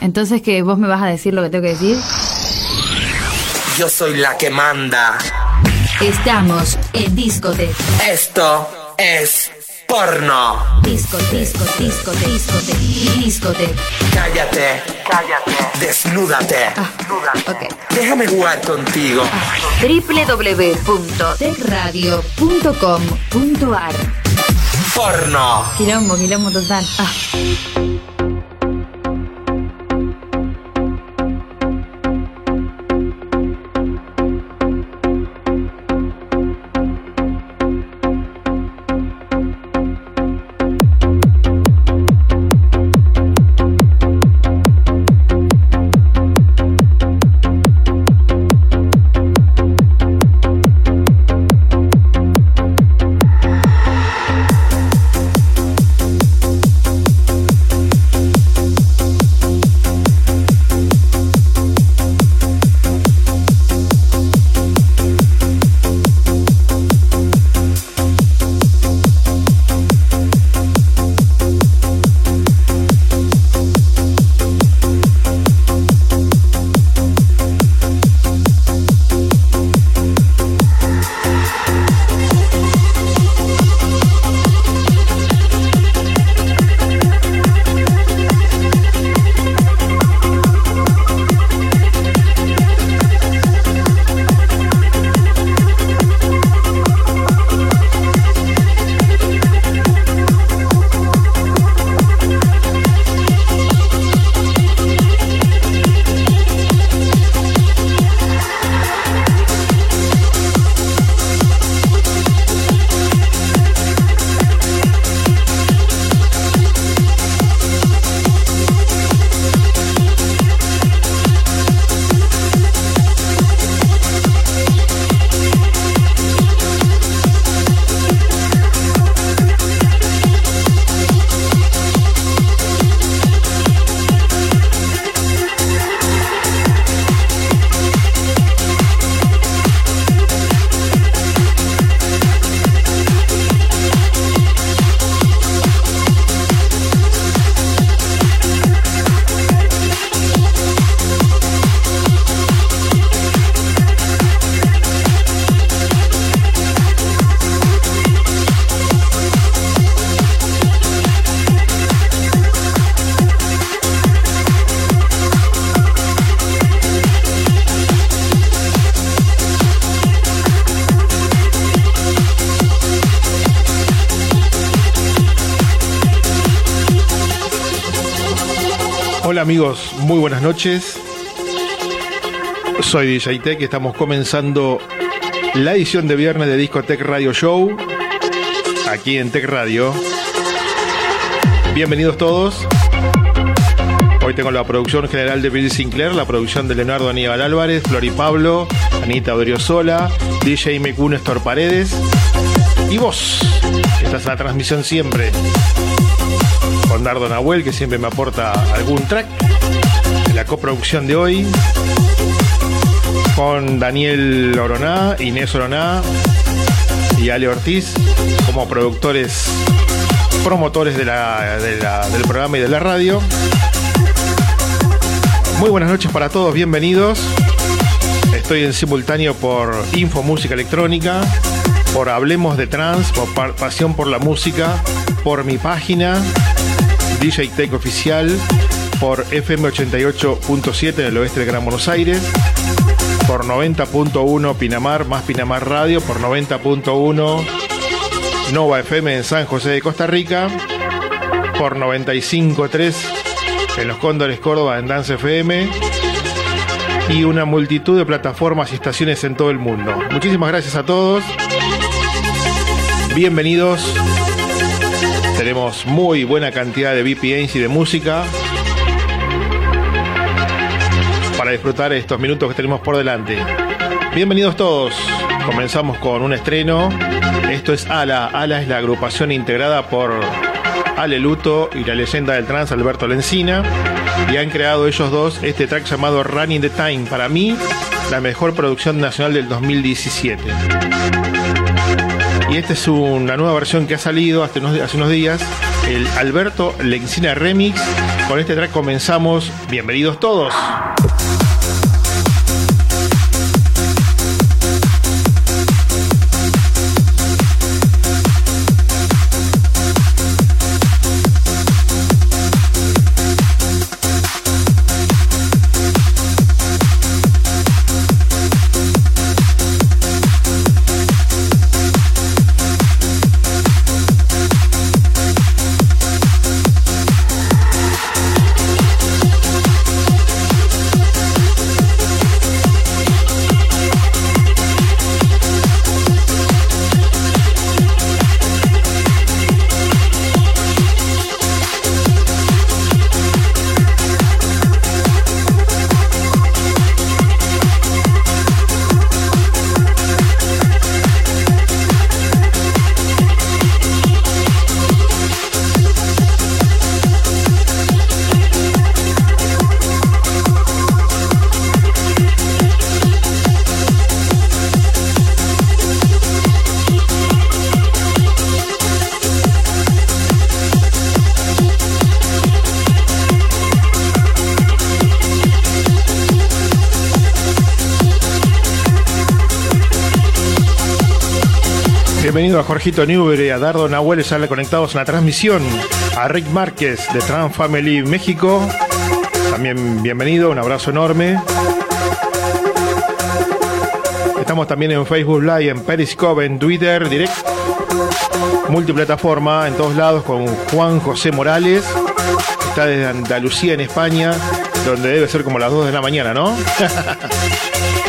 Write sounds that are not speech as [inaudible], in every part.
Entonces, que ¿Vos me vas a decir lo que tengo que decir? Yo soy la que manda. Estamos en Discote. Esto es porno. Disco, disco, disco, disco, discote. Cállate, cállate. Desnúdate. Ah, ok. Déjame jugar contigo. www.tecradio.com.ar Porno. Quilombo, quilombo total. Ah. Amigos, muy buenas noches. Soy DJ Tech y estamos comenzando la edición de viernes de Discotech Radio Show aquí en Tech Radio. Bienvenidos todos. Hoy tengo la producción general de Bill Sinclair, la producción de Leonardo Aníbal Álvarez, Flori Pablo, Anita Odriozola, DJ MQ Néstor Paredes y vos. Estás en la transmisión siempre con Dardo Nahuel, que siempre me aporta algún track. En la coproducción de hoy, con Daniel Oroná, Inés Oroná y Ale Ortiz, como productores, promotores de de del programa y de la radio. Muy buenas noches para todos, bienvenidos. Estoy en simultáneo por Info Música Electrónica, por Hablemos de Trans, por pa- Pasión por la Música, por mi página DJ Tech Oficial, por FM 88.7 en el oeste de Gran Buenos Aires, por 90.1 Pinamar, más Pinamar Radio, por 90.1 Nova FM en San José de Costa Rica, por 95.3 en Los Cóndores Córdoba en Dance FM y una multitud de plataformas y estaciones en todo el mundo. Muchísimas gracias a todos. Bienvenidos. Tenemos muy buena cantidad de VPNs y de música para disfrutar estos minutos que tenemos por delante. Bienvenidos todos. Comenzamos con un estreno. Esto es Ala. Ala es la agrupación integrada por Ale Luto y la leyenda del trans Alberto Lencina. Y han creado ellos dos este track llamado Running the Time. Para mí, la mejor producción nacional del 2017. Y esta es una nueva versión que ha salido hace unos, días, el Alberto Lencina Remix. Con este track comenzamos. Bienvenidos todos. A Jorgito Newbery, a Dardo Nahuel, sale conectados en la transmisión. A Rick Márquez de Trans Family México. También bienvenido, un abrazo enorme. Estamos también en Facebook Live, en Periscope, en Twitter, direct, multiplataforma, en todos lados con Juan José Morales. Está desde Andalucía, en España, donde debe ser como las 2 de la mañana, ¿no? [laughs]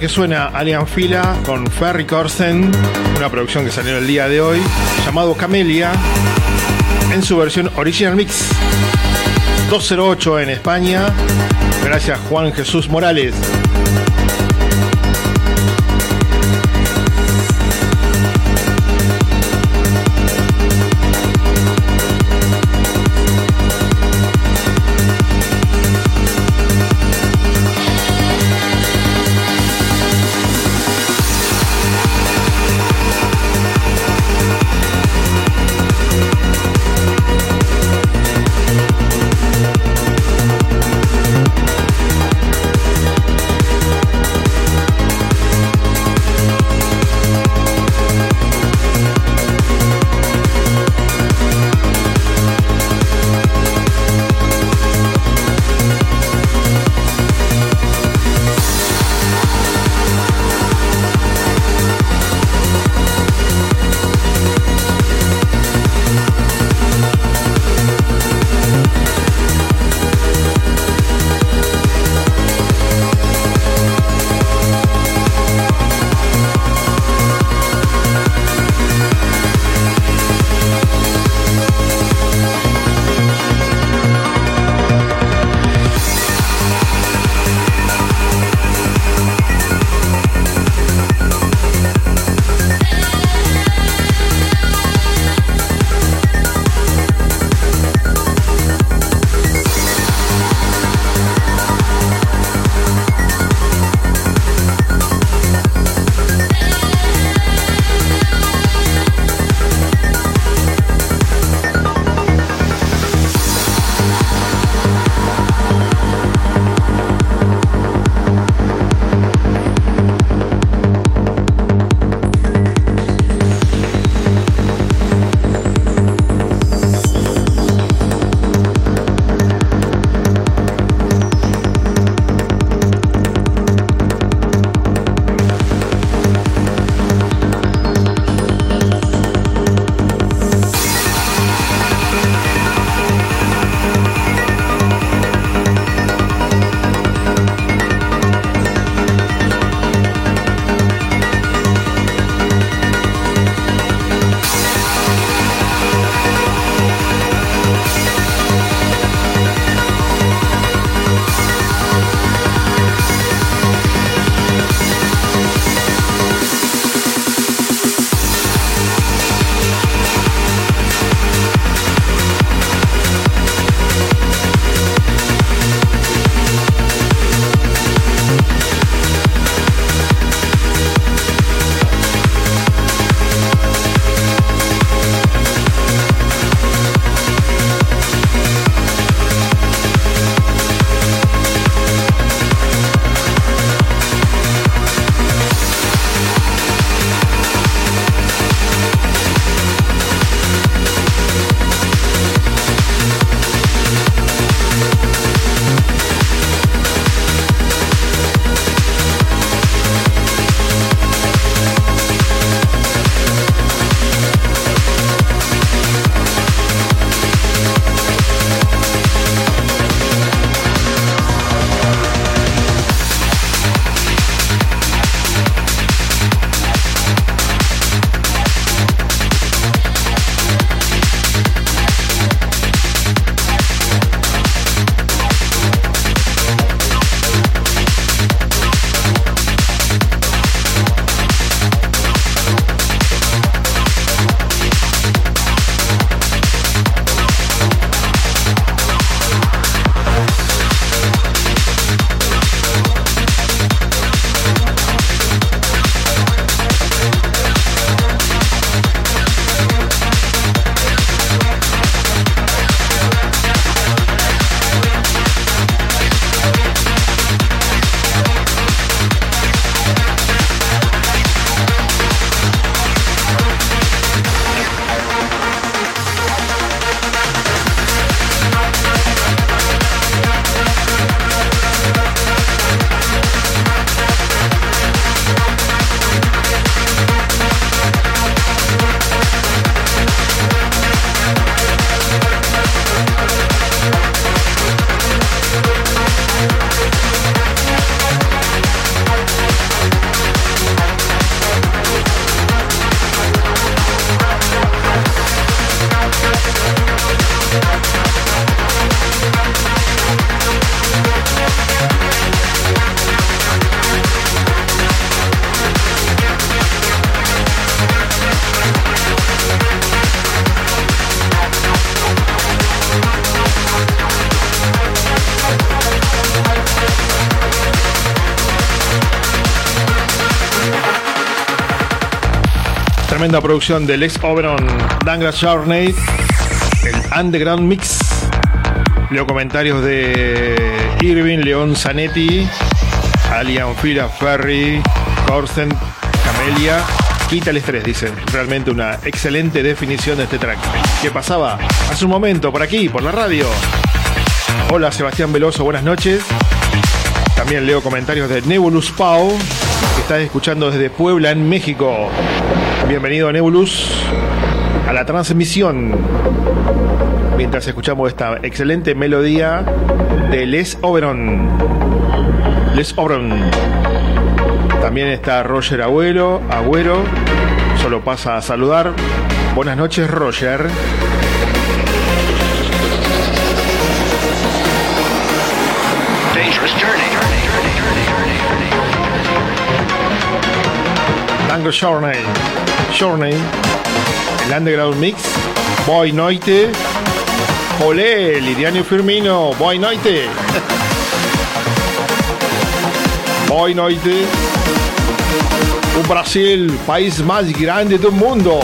que suena Alien Fila con Ferry Corsen, una producción que salió el día de hoy, llamado Camelia, en su versión Original Mix 208 en España. Gracias Juan Jesús Morales. Tremenda producción del ex Oberon Dangra Journey, el Underground Mix. Leo comentarios de Irving, León Zanetti, Alian Fira Ferry, Corsten, Camelia. Quita el estrés, dicen. Realmente una excelente definición de este track. ¿Qué pasaba? Hace un momento, por aquí, por la radio. Hola Sebastián Veloso, buenas noches. También leo comentarios de Nebulus Pau, que está escuchando desde Puebla, en México. Bienvenido Nebulus a la transmisión. Mientras escuchamos esta excelente melodía de Les Oberon. Les Oberon. También está Roger Agüero, Agüero. Solo pasa a saludar. Buenas noches, Roger. Dangerous journey. Tango Journey. Journey. El Underground Mix. Boy Noite. Olé, Liriano Firmino. Boy Noite. [laughs] Boy Noite. O Brasil, país mais grande do mundo.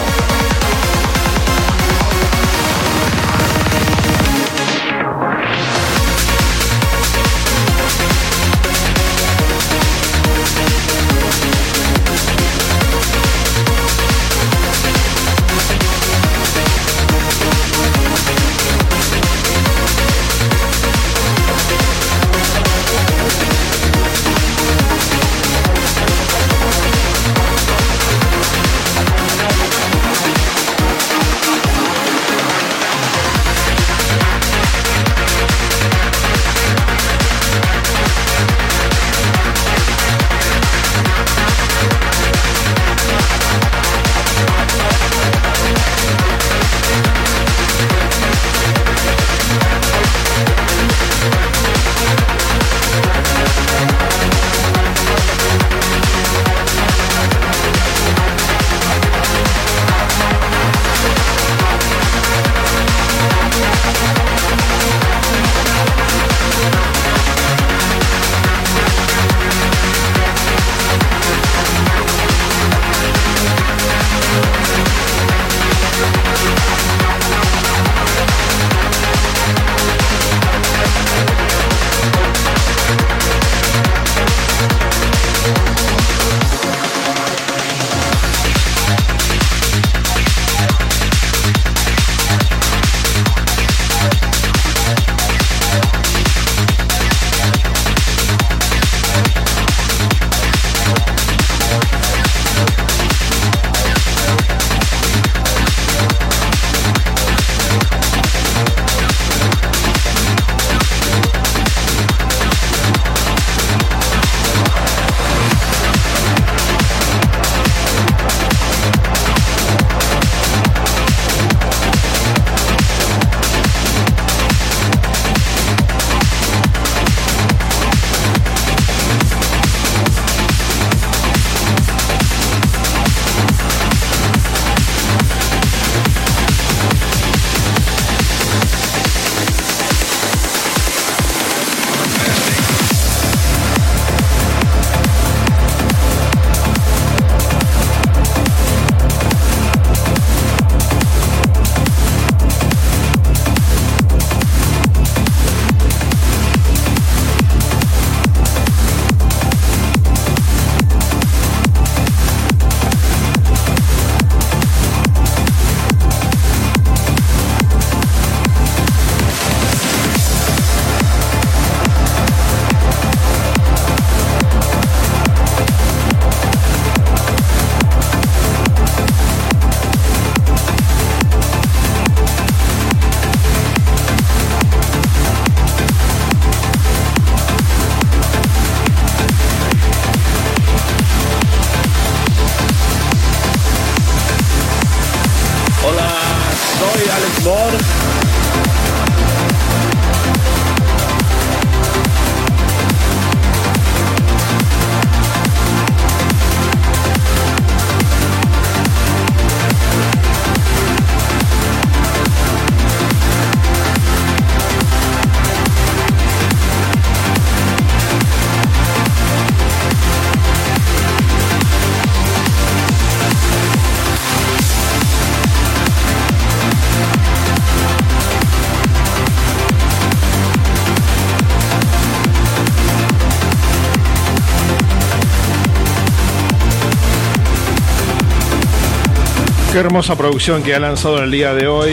Qué hermosa producción que ha lanzado en el día de hoy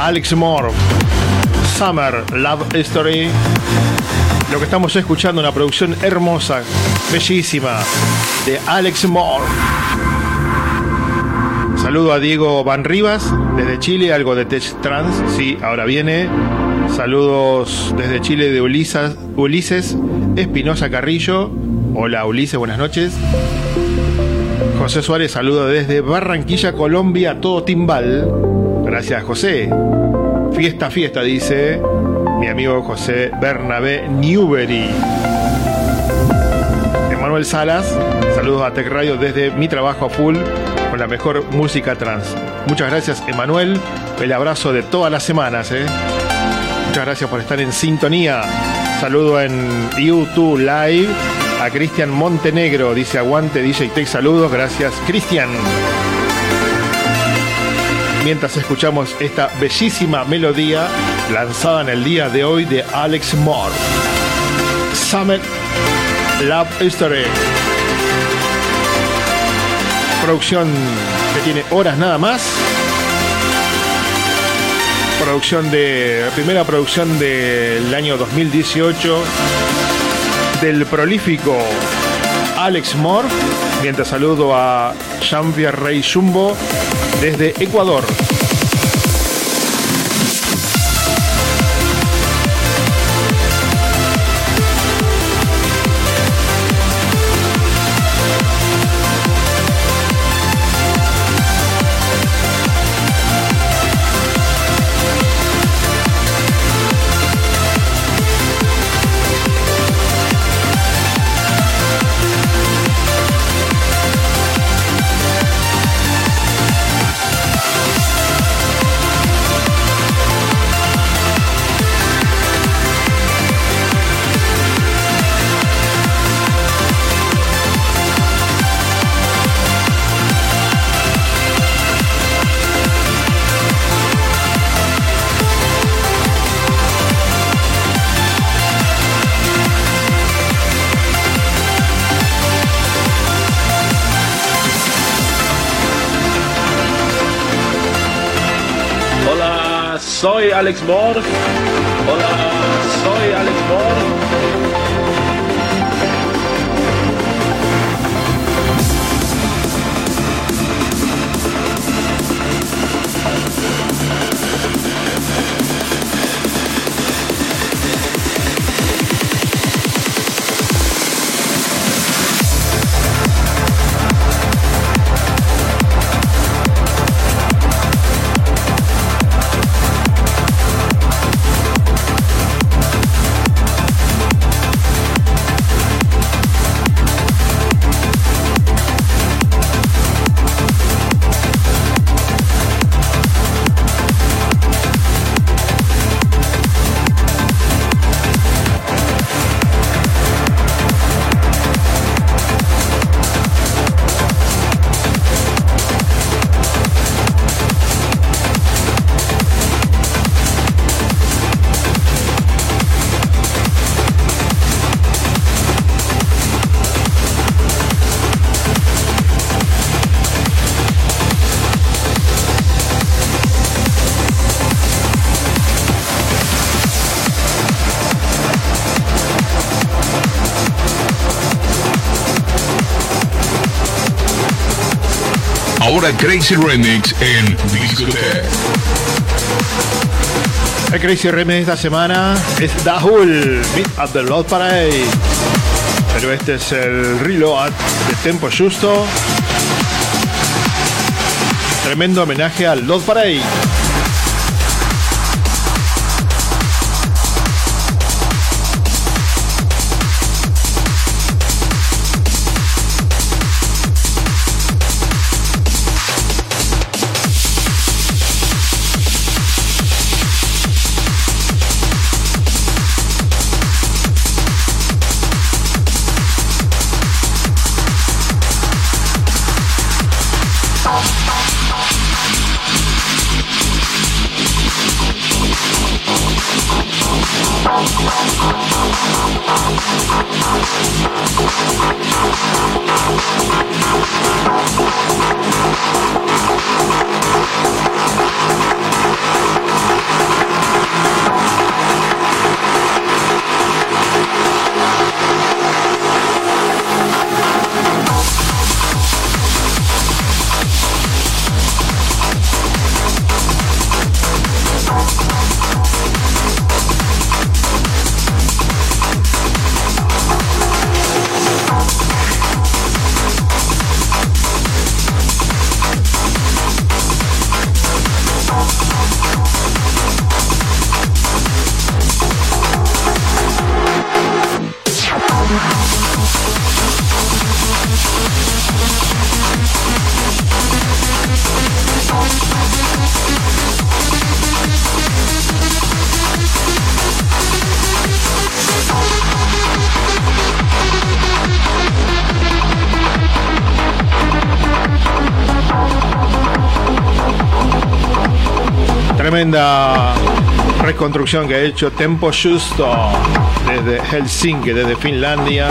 Alex Moore. Summer Love Story. Lo que estamos escuchando, una producción hermosa, bellísima, de Alex Moore. Saludo a Diego Van Rivas, desde Chile, algo de Tech Trans, sí, ahora viene. Saludos desde Chile de Ulises Espinosa Carrillo. Hola Ulises, buenas noches. José Suárez, saludo desde Barranquilla, Colombia, todo timbal. Gracias, José. Fiesta, fiesta, dice mi amigo José Bernabé Newbery. Emanuel Salas, saludos a Tech Radio desde mi trabajo a full con la mejor música trans. Muchas gracias, Emanuel. El abrazo de todas las semanas. ¿eh? Muchas gracias por estar en sintonía. Saludo en YouTube Live a Cristian Montenegro. Dice aguante DJ Tech. Saludos. Gracias, Cristian. Mientras escuchamos esta bellísima melodía lanzada en el día de hoy de Alex Moore. Summit Love History. Producción que tiene horas nada más. Producción de. Primera producción del año 2018 del prolífico Alex Moore. Mientras saludo a Jean-Pierre Rey Jumbo desde Ecuador. Alex Moore. Ahora Crazy Remix en Discoteque. El Crazy Remix esta semana es Dahul, Meet at the Lord Parade. Pero este es el reload de Tempo Justo. Tremendo homenaje al Lord Parade. Que ha hecho Tempo Justo desde Helsinki, desde Finlandia,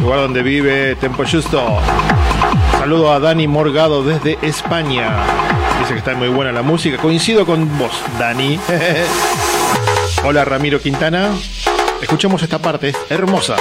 lugar donde vive Tempo Justo. Saludo a Dani Morgado desde España. Dice que está muy buena la música. Coincido con vos, Dani. [laughs] Hola Ramiro Quintana. Escuchemos esta parte, es hermosa.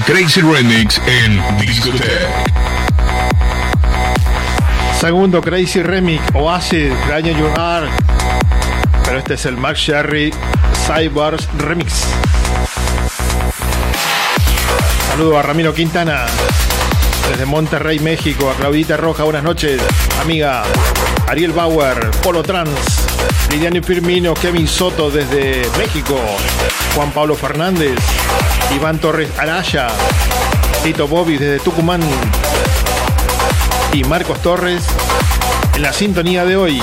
Crazy Remix en Discoteca. Segundo Crazy Remix, Oasis, Graña Your. Pero este es el Max Sherry Cybers Remix. Saludo a Ramiro Quintana desde Monterrey, México. A Claudita Roja, buenas noches. Amiga Ariel Bauer, Polo Trans. Liliani Firmino, Kevin Soto desde México. Juan Pablo Fernández. Iván Torres Araya. Tito Bobby desde Tucumán. Y Marcos Torres en la sintonía de hoy.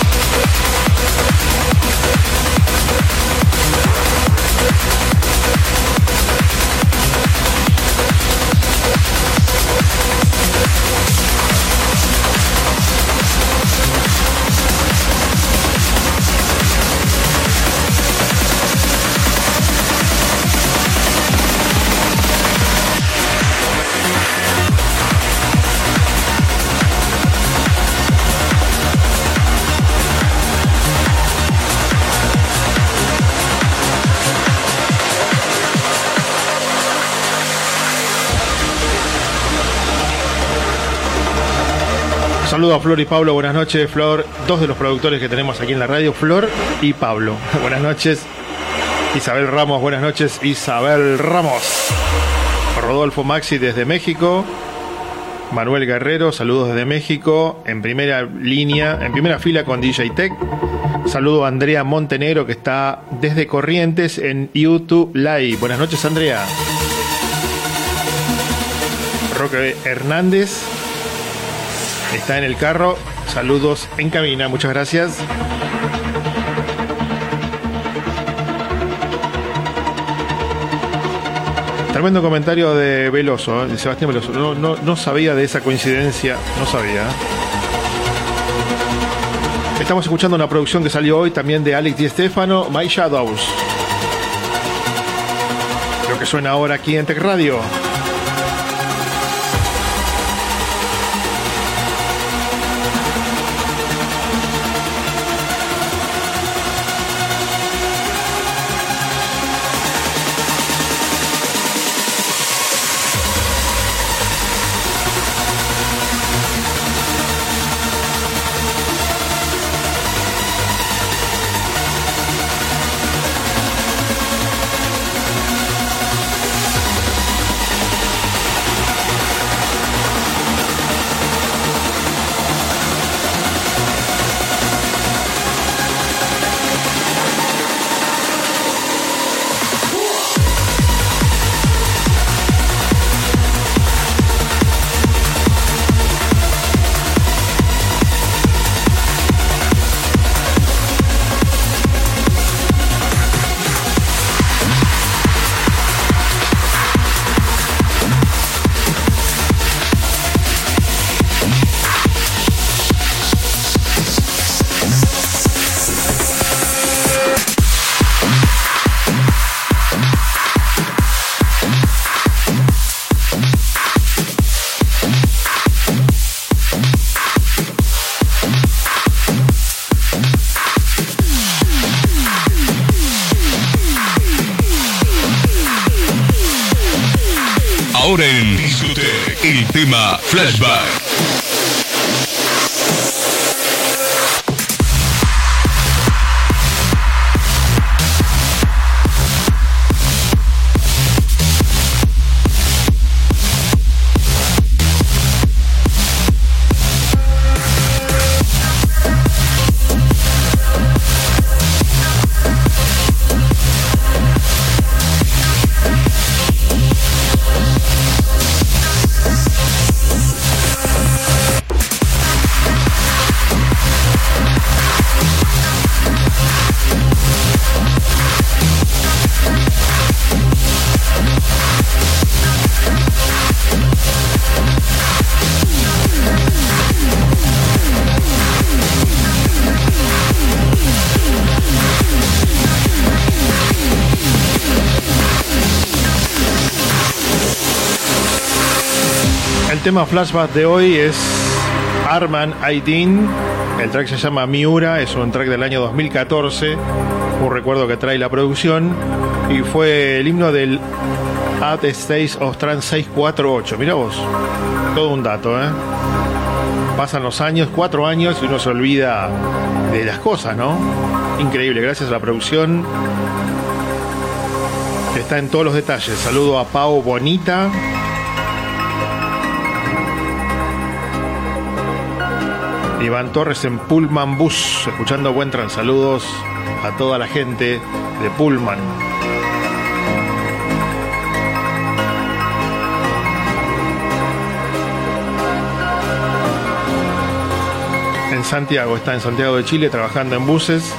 Saludos a Flor y Pablo, buenas noches. Flor, dos de los productores que tenemos aquí en la radio, Flor y Pablo. [laughs] Buenas noches. Isabel Ramos, buenas noches. Isabel Ramos. Rodolfo Maxi desde México. Manuel Guerrero, saludos desde México. En primera línea, en primera fila con DJ Tech. Saludo a Andrea Montenegro que está desde Corrientes en YouTube Live. Buenas noches, Andrea. Roque Hernández está en el carro. Saludos en cabina, muchas gracias. Tremendo comentario de Veloso, ¿eh? de Sebastián Veloso. No, no, sabía de esa coincidencia, no sabía. Estamos escuchando una producción que salió hoy también de Alex Di Stefano, My Shadows. Lo que suena ahora aquí en Tech Radio. Tema flashback de hoy es Arman Aidin. El track se llama Miura, es un track del año 2014, un recuerdo que trae la producción y fue el himno del At Stage of Trans 648. Mira vos, todo un dato, ¿eh? Pasan los años, cuatro años y uno se olvida de las cosas, ¿no? Increíble, gracias a la producción. Está en todos los detalles. Saludo a Pau Bonita, Iván Torres en Pullman Bus, escuchando buen tran. Saludos a toda la gente de Pullman. En Santiago, está en Santiago de Chile trabajando en buses.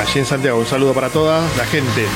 Allí en Santiago, un saludo para toda la gente.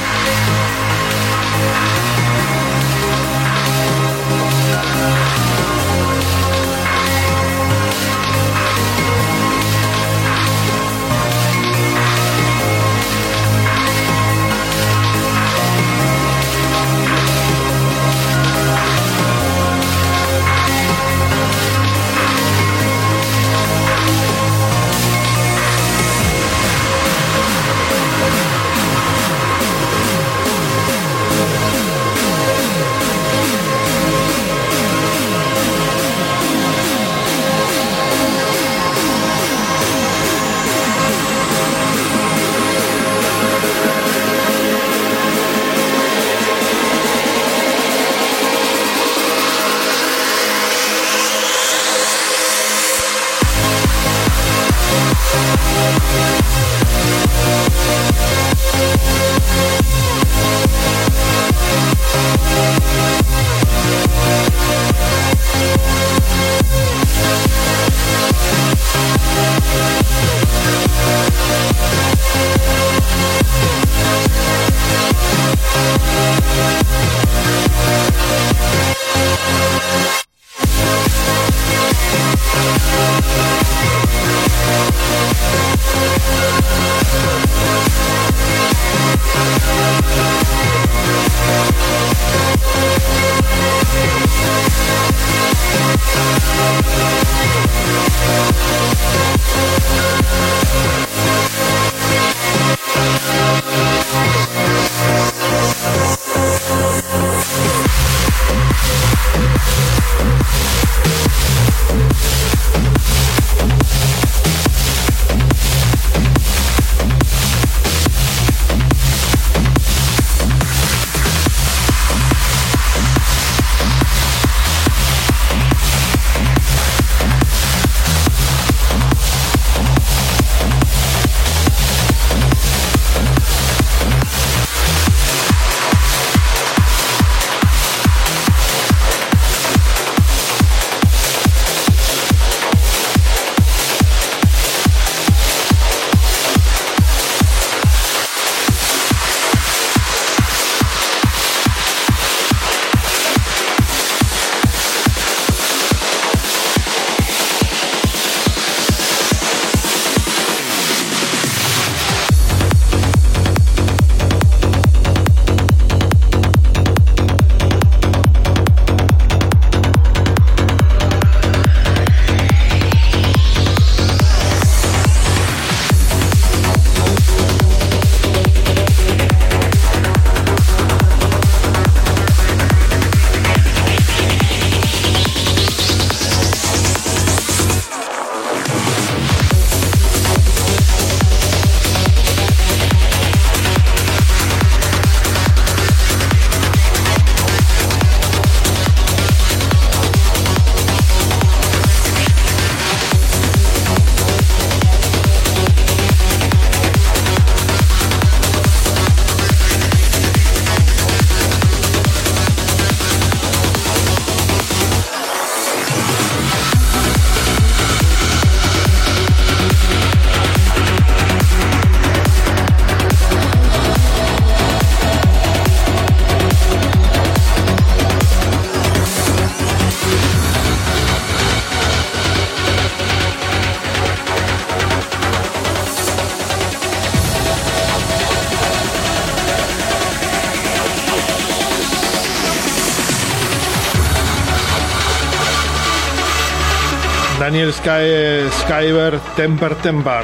Sky, Skyber Temper Temper.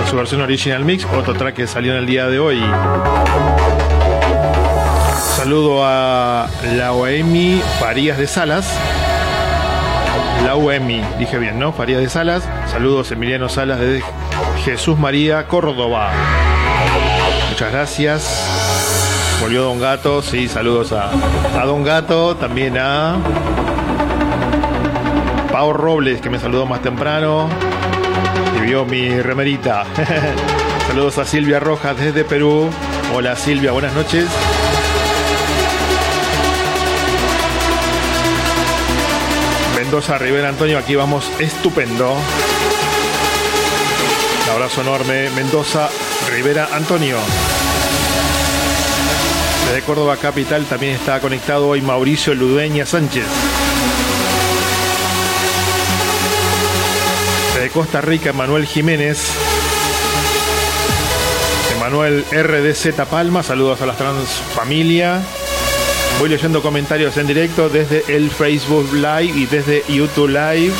En su versión original mix, otro track que salió en el día de hoy. Saludo a la Oemi Farías de Salas. La UEMI, dije bien, ¿no? Farías de Salas. Saludos Emiliano Salas de Jesús María, Córdoba. Muchas gracias. Volvió Don Gato, sí, saludos a, a Don Gato, también a Pau Robles, que me saludó más temprano y vio mi remerita. [laughs] saludos a Silvia Rojas desde Perú. Hola Silvia, buenas noches. Mendoza, Rivera Antonio, aquí vamos estupendo. Un abrazo enorme, Mendoza, Rivera Antonio. Desde Córdoba Capital también está conectado hoy Mauricio Ludueña Sánchez. Desde Costa Rica, Manuel Jiménez. Emanuel RDZ Palma, saludos a la trans familia. Voy leyendo comentarios en directo desde el Facebook Live y desde YouTube Live.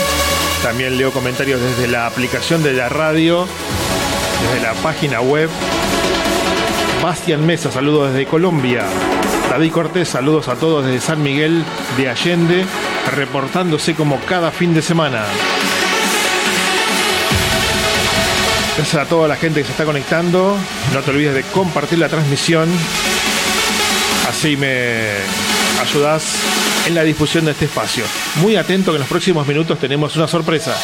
También leo comentarios desde la aplicación de la radio, desde la página web. Bastian Mesa, saludos desde Colombia. David Cortés, saludos a todos desde San Miguel de Allende, reportándose como cada fin de semana. Gracias a toda la gente que se está conectando. No te olvides de compartir la transmisión. Así me ayudas en la difusión de este espacio. Muy atento que en los próximos minutos tenemos una sorpresa.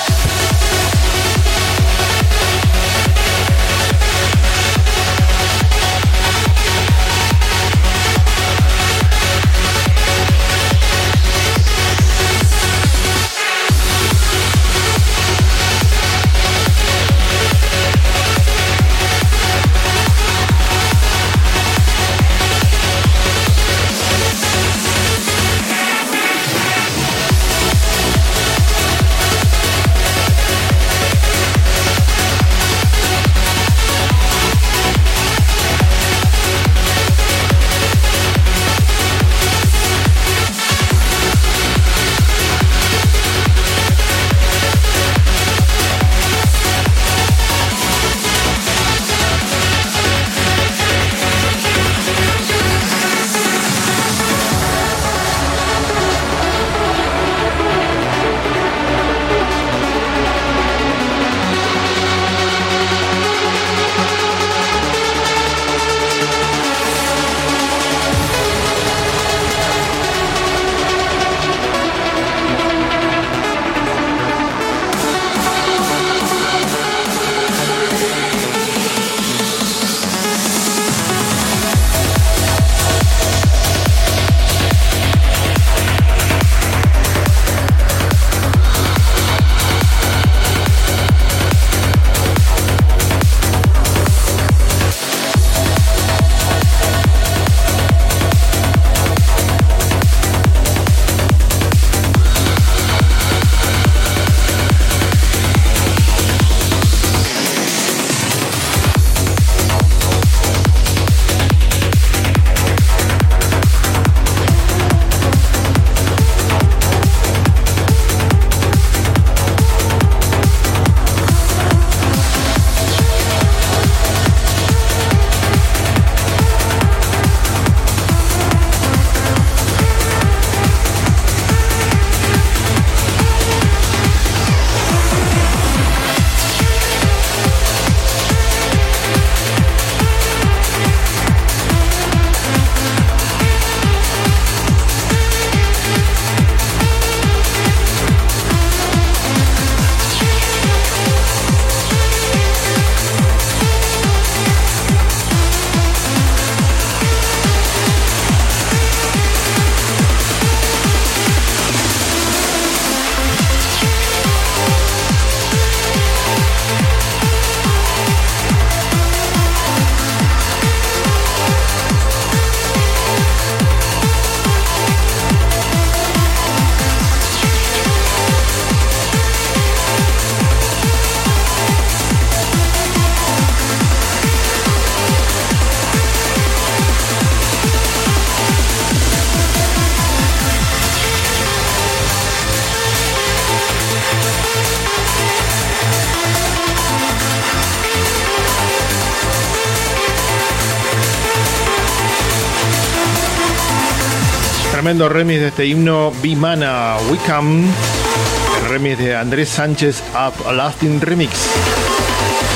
Tremendo remix de este himno Bimana Wickham. El remix de Andrés Sánchez Up Lasting Remix.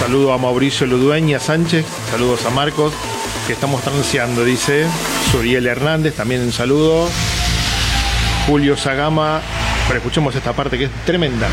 Saludo a Mauricio Ludueña Sánchez. Saludos a Marcos, que estamos transeando, dice. Suriel Hernández, también un saludo. Julio Sagama. Pero escuchemos esta parte que es tremenda.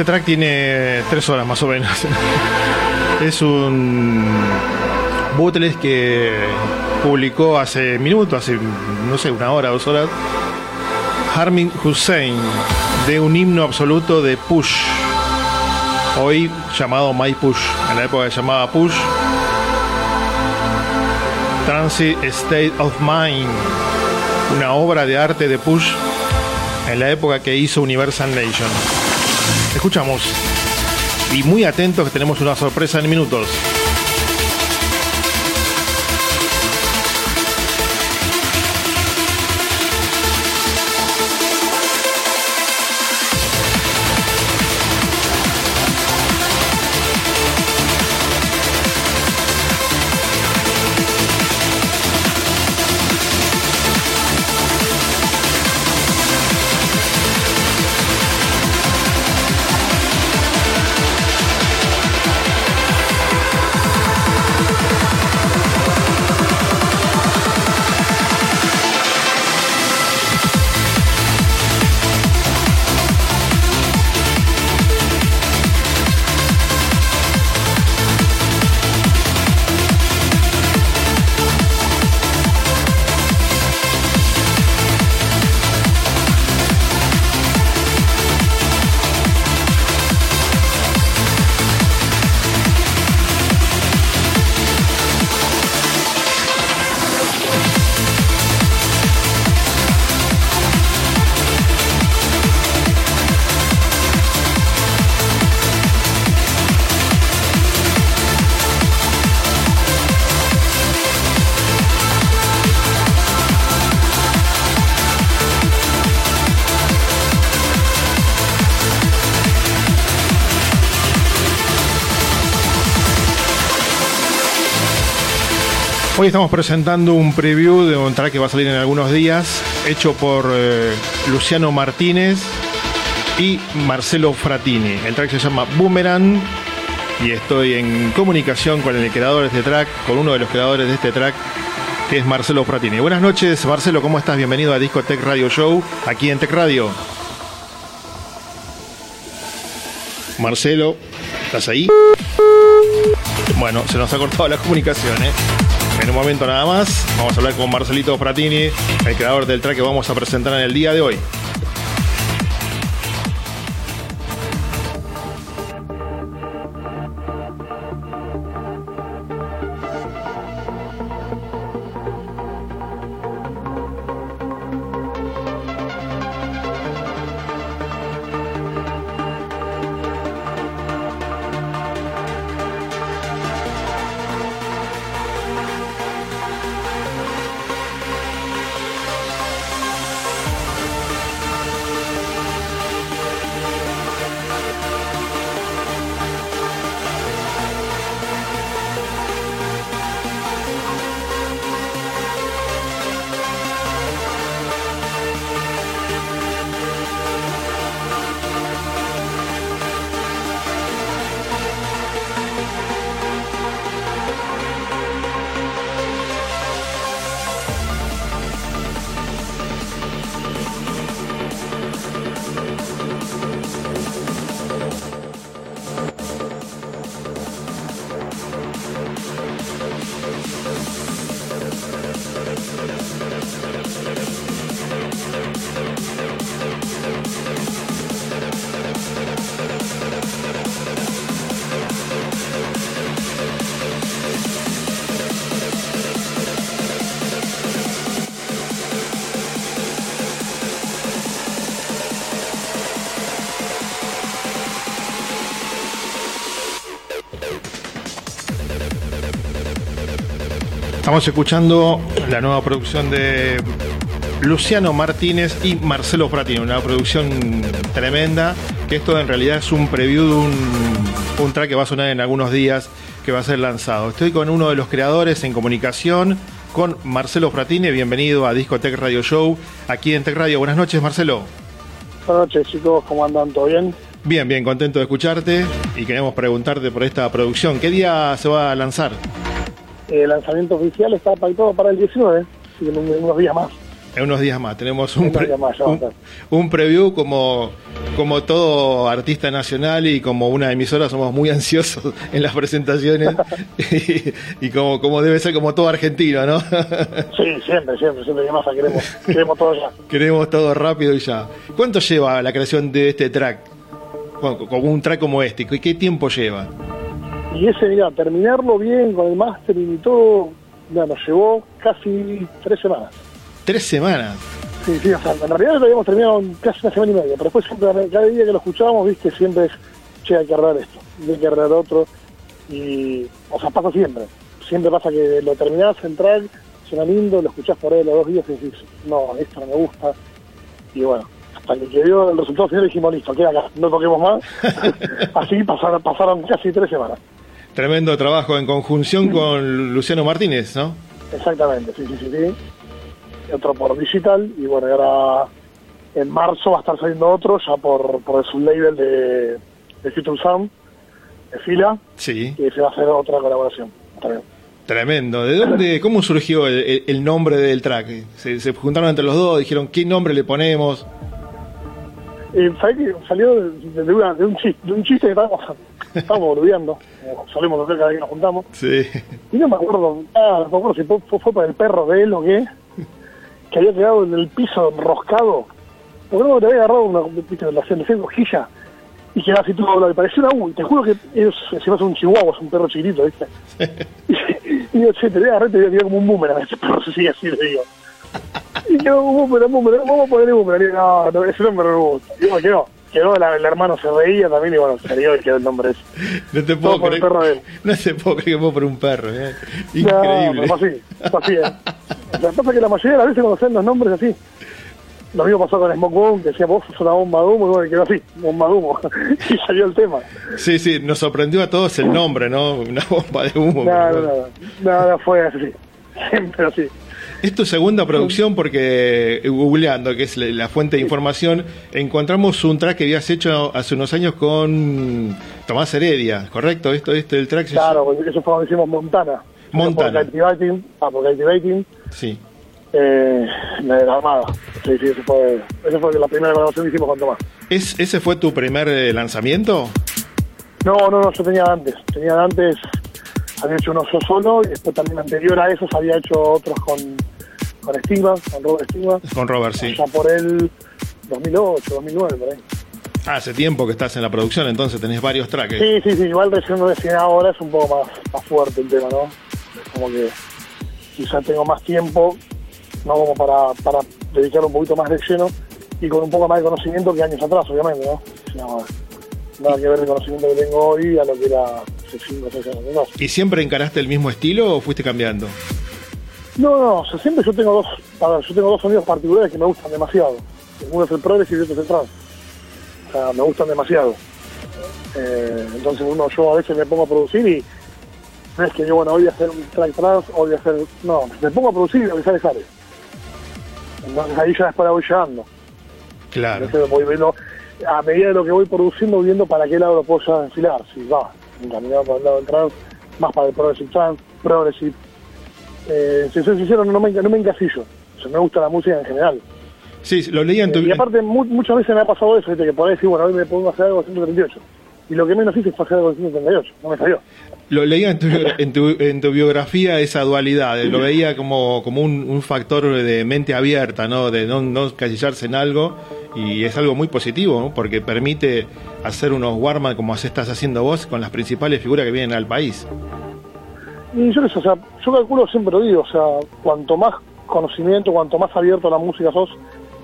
Este track tiene tres horas más o menos. [laughs] Es un bootleg que publicó hace minutos, hace no sé, una hora, dos horas. Harmin Hussein, de un himno absoluto de Push. Hoy llamado My Push. En la época se llamaba Push. Transit State of Mind. Una obra de arte de Push en la época que hizo Universal Nation. Escuchamos. Y muy atentos que tenemos una sorpresa en minutos. Hoy estamos presentando un preview de un track que va a salir en algunos días, hecho por eh, Luciano Martínez y Marcelo Fratini. El track se llama Boomerang y estoy en comunicación con el creador de este track, con uno de los creadores de este track, que es Marcelo Fratini. Buenas noches, Marcelo, ¿cómo estás? Bienvenido a Discotech Radio Show, aquí en Tech Radio. Marcelo, ¿estás ahí? Bueno, se nos ha cortado la comunicación, ¿eh? En un momento nada más, vamos a hablar con Marcelito Fratini, el creador del track que vamos a presentar en el día de hoy. Estamos escuchando la nueva producción de Luciano Martínez y Marcelo Fratini, una producción tremenda, que esto en realidad es un preview de un, un track que va a sonar en algunos días, que va a ser lanzado. Estoy con uno de los creadores en comunicación, con Marcelo Fratini, bienvenido a Discotech Radio Show, aquí en Tech Radio. Buenas noches, Marcelo. Buenas noches, chicos, ¿cómo andan? ¿Todo bien? Bien, bien, contento de escucharte y queremos preguntarte por esta producción. ¿Qué día se va a lanzar? El lanzamiento oficial está pactado para el 19, así que en un- en unos días más. En unos días más. Tenemos un, pre- más, un, un preview como, como todo artista nacional y como una emisora somos muy ansiosos [laughs] en las presentaciones [laughs] y, y como, como debe ser como todo argentino, ¿no? [laughs] Sí, siempre, siempre, siempre que más queremos, queremos todo ya. Queremos todo rápido y ya. ¿Cuánto lleva la creación de este track? Bueno, como un track como este, ¿qué, qué tiempo lleva? Y ese, mira, terminarlo bien con el mastering y todo, mira, nos llevó casi tres semanas. Tres semanas. Sí, sí, o sea, en realidad lo habíamos terminado en casi una semana y media, pero después siempre, cada día que lo escuchábamos, viste, siempre es, che, hay que arreglar esto, hay que arreglar otro, y, o sea, pasa siempre. Siempre pasa que lo terminás track, suena lindo, lo escuchás por ahí los dos días y decís, no, esto no me gusta, y bueno, hasta que quedó el resultado final dijimos, listo, queda acá, no toquemos más. [laughs] Así pasaron, pasaron casi tres semanas. Tremendo trabajo en conjunción con Luciano Martínez, ¿no? Exactamente, sí, sí, sí, sí. Otro por digital y bueno, ahora en marzo va a estar saliendo otro ya por, por el sublabel de, de Future Sound, de fila, Sí. y se va a hacer otra colaboración. también. Tremendo. ¿De dónde, cómo surgió el, el- el nombre del track? Se, se juntaron entre los dos, dijeron qué nombre le ponemos. Eh, ¿sabés que salió de, una- de un chiste, de un chiste que estábamos, [laughs] estábamos boludeando, solemos hacer cada vez que nos juntamos, Sí. y no me acuerdo, ah, no me acuerdo si fue, fue por el perro de él o qué, que había quedado en el piso enroscado, porque no te había agarrado una, viste, cosquilla, y quedaba así todo doblado, y parecía una U, y te juro que es, se me hace un chihuahua, es un perro chiquitito, ¿viste? [laughs] [laughs] y digo, che, te voy a agarrar, te voy a tirar como un boomerang, ese perro se sigue así, le digo. Y quedó un boomerang, boomerang, vamos a ponerle boomerang, digo, no, no, ese nombre no me gusta. Bueno, quedó, quedó, la- el hermano se reía también, y bueno, se rió y quedó el nombre ese. No te puedo creer. perro de él. [laughs] No te puedo creer que fue por un perro. ¿eh? No, Increíble. fue así, así. ¿eh? Que pasa es que la mayoría de las veces salen los nombres así, lo mismo pasó con Smoke Boom, que decía vos sos una bomba de humo, y bueno, quedó así, bomba de humo, [laughs] y salió el tema. Sí, sí, nos sorprendió a todos el nombre, ¿no? Una bomba de humo. No, no, no, no, no, fue así. [laughs] pero sí. Es tu segunda producción porque eh, googleando, que es la, fuente de información, encontramos un track que habías hecho hace unos años con Tomás Heredia, ¿correcto? Esto, este el track. se- Claro, porque eso fue cuando hicimos Montana. Montana. Por ah, por Captivating, Sí. eh, de la Armada. Sí, sí, eso fue, eso fue la primera grabación que hicimos con Tomás. ¿Es, ¿Ese fue tu primer eh, lanzamiento? No, no, no, yo tenía antes. Tenía antes, había hecho uno yo solo y después también anterior a esos había hecho otros con, con con Robert Stigma. Con Robert, sí. Ya por el 2008, 2009, por ahí. Ah, hace tiempo que estás en la producción, entonces tenés varios tracks. Sí, sí, sí, igual recién, recién ahora es un poco más, más fuerte el tema, ¿no? Es como que quizá tengo más tiempo, ¿no? Como para, para dedicar un poquito más de lleno y con un poco más de conocimiento que años atrás, obviamente, ¿no? O sea, nada que ver el conocimiento que tengo hoy a lo que era hace 5 o 6 años. ¿Y siempre encaraste el mismo estilo o fuiste cambiando? No, no, o sea, siempre yo tengo dos, a ver, yo tengo dos sonidos particulares que me gustan demasiado. Uno es el progressive y otro es el trance. O sea, me gustan demasiado. Eh, entonces uno, yo a veces me pongo a producir y no es que yo, bueno, hoy voy a hacer un track trance, hoy voy a hacer... No, me pongo a producir y lo que sale, sale. Entonces ahí ya después la voy llevando. Claro. Entonces voy viendo, a medida de lo que voy produciendo, viendo para qué lado lo puedo ya enfilar. Si va, encaminado para el lado del trance, más para el progressive trance, progressive. Eh, si soy sincero, no me, no me encasillo. O sea, me gusta la música en general. Sí, lo leía en tu... Y aparte, mu- muchas veces me ha pasado eso, ¿viste? que ahí decir, bueno, hoy me pongo a hacer algo de 138. Y lo que menos hice fue hacer algo de 138. No me salió. Lo leía en tu, en tu, en tu biografía esa dualidad, lo veía como, como un, un factor de mente abierta, ¿no? de no, no casillarse en algo, y es algo muy positivo, porque permite hacer unos Warman como estás haciendo vos con las principales figuras que vienen al país. Y yo sé, o sea, yo calculo, siempre lo digo, o sea, cuanto más conocimiento, cuanto más abierto a la música sos,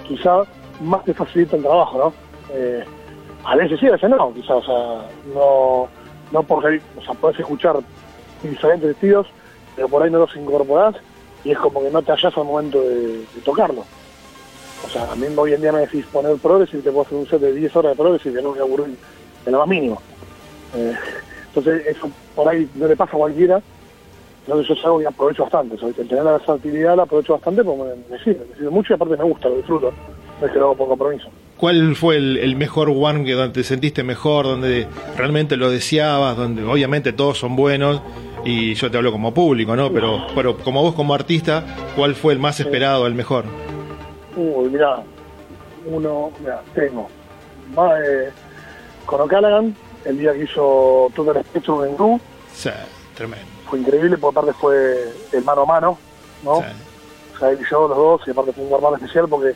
quizá más te facilita el trabajo, ¿no? Eh, a veces sí, a veces no, quizá, o sea, no, no porque, o sea, podés escuchar diferentes estilos, pero por ahí no los incorporás y es como que no te hallas al momento de, de tocarlo. O sea, a mí hoy en día me decís poner progressive y te puedo hacer un set de 10 horas de progressive y que no voy a aburrir en lo más mínimo. Eh, entonces, eso por ahí no le pasa a cualquiera. Entonces, yo es algo que aprovecho bastante. ¿sabes? El tener la versatilidad la aprovecho bastante porque me, me sirve, me sirve mucho y aparte me gusta, lo disfruto. No es que lo hago por compromiso. ¿Cuál fue el, el mejor Warm que donde te sentiste mejor, donde realmente lo deseabas, donde obviamente todos son buenos? Y yo te hablo como público, ¿no? Pero, pero como vos como artista, ¿cuál fue el más esperado, el mejor? Uy, mirá, uno, mirá, tengo. Va, eh, con O'Callaghan, el día que hizo Total Spectrum en Gru, Sí, tremendo. fue increíble, porque aparte fue el mano a mano, ¿no? Sí. O sea, él y yo, los dos, y aparte fue un warm especial porque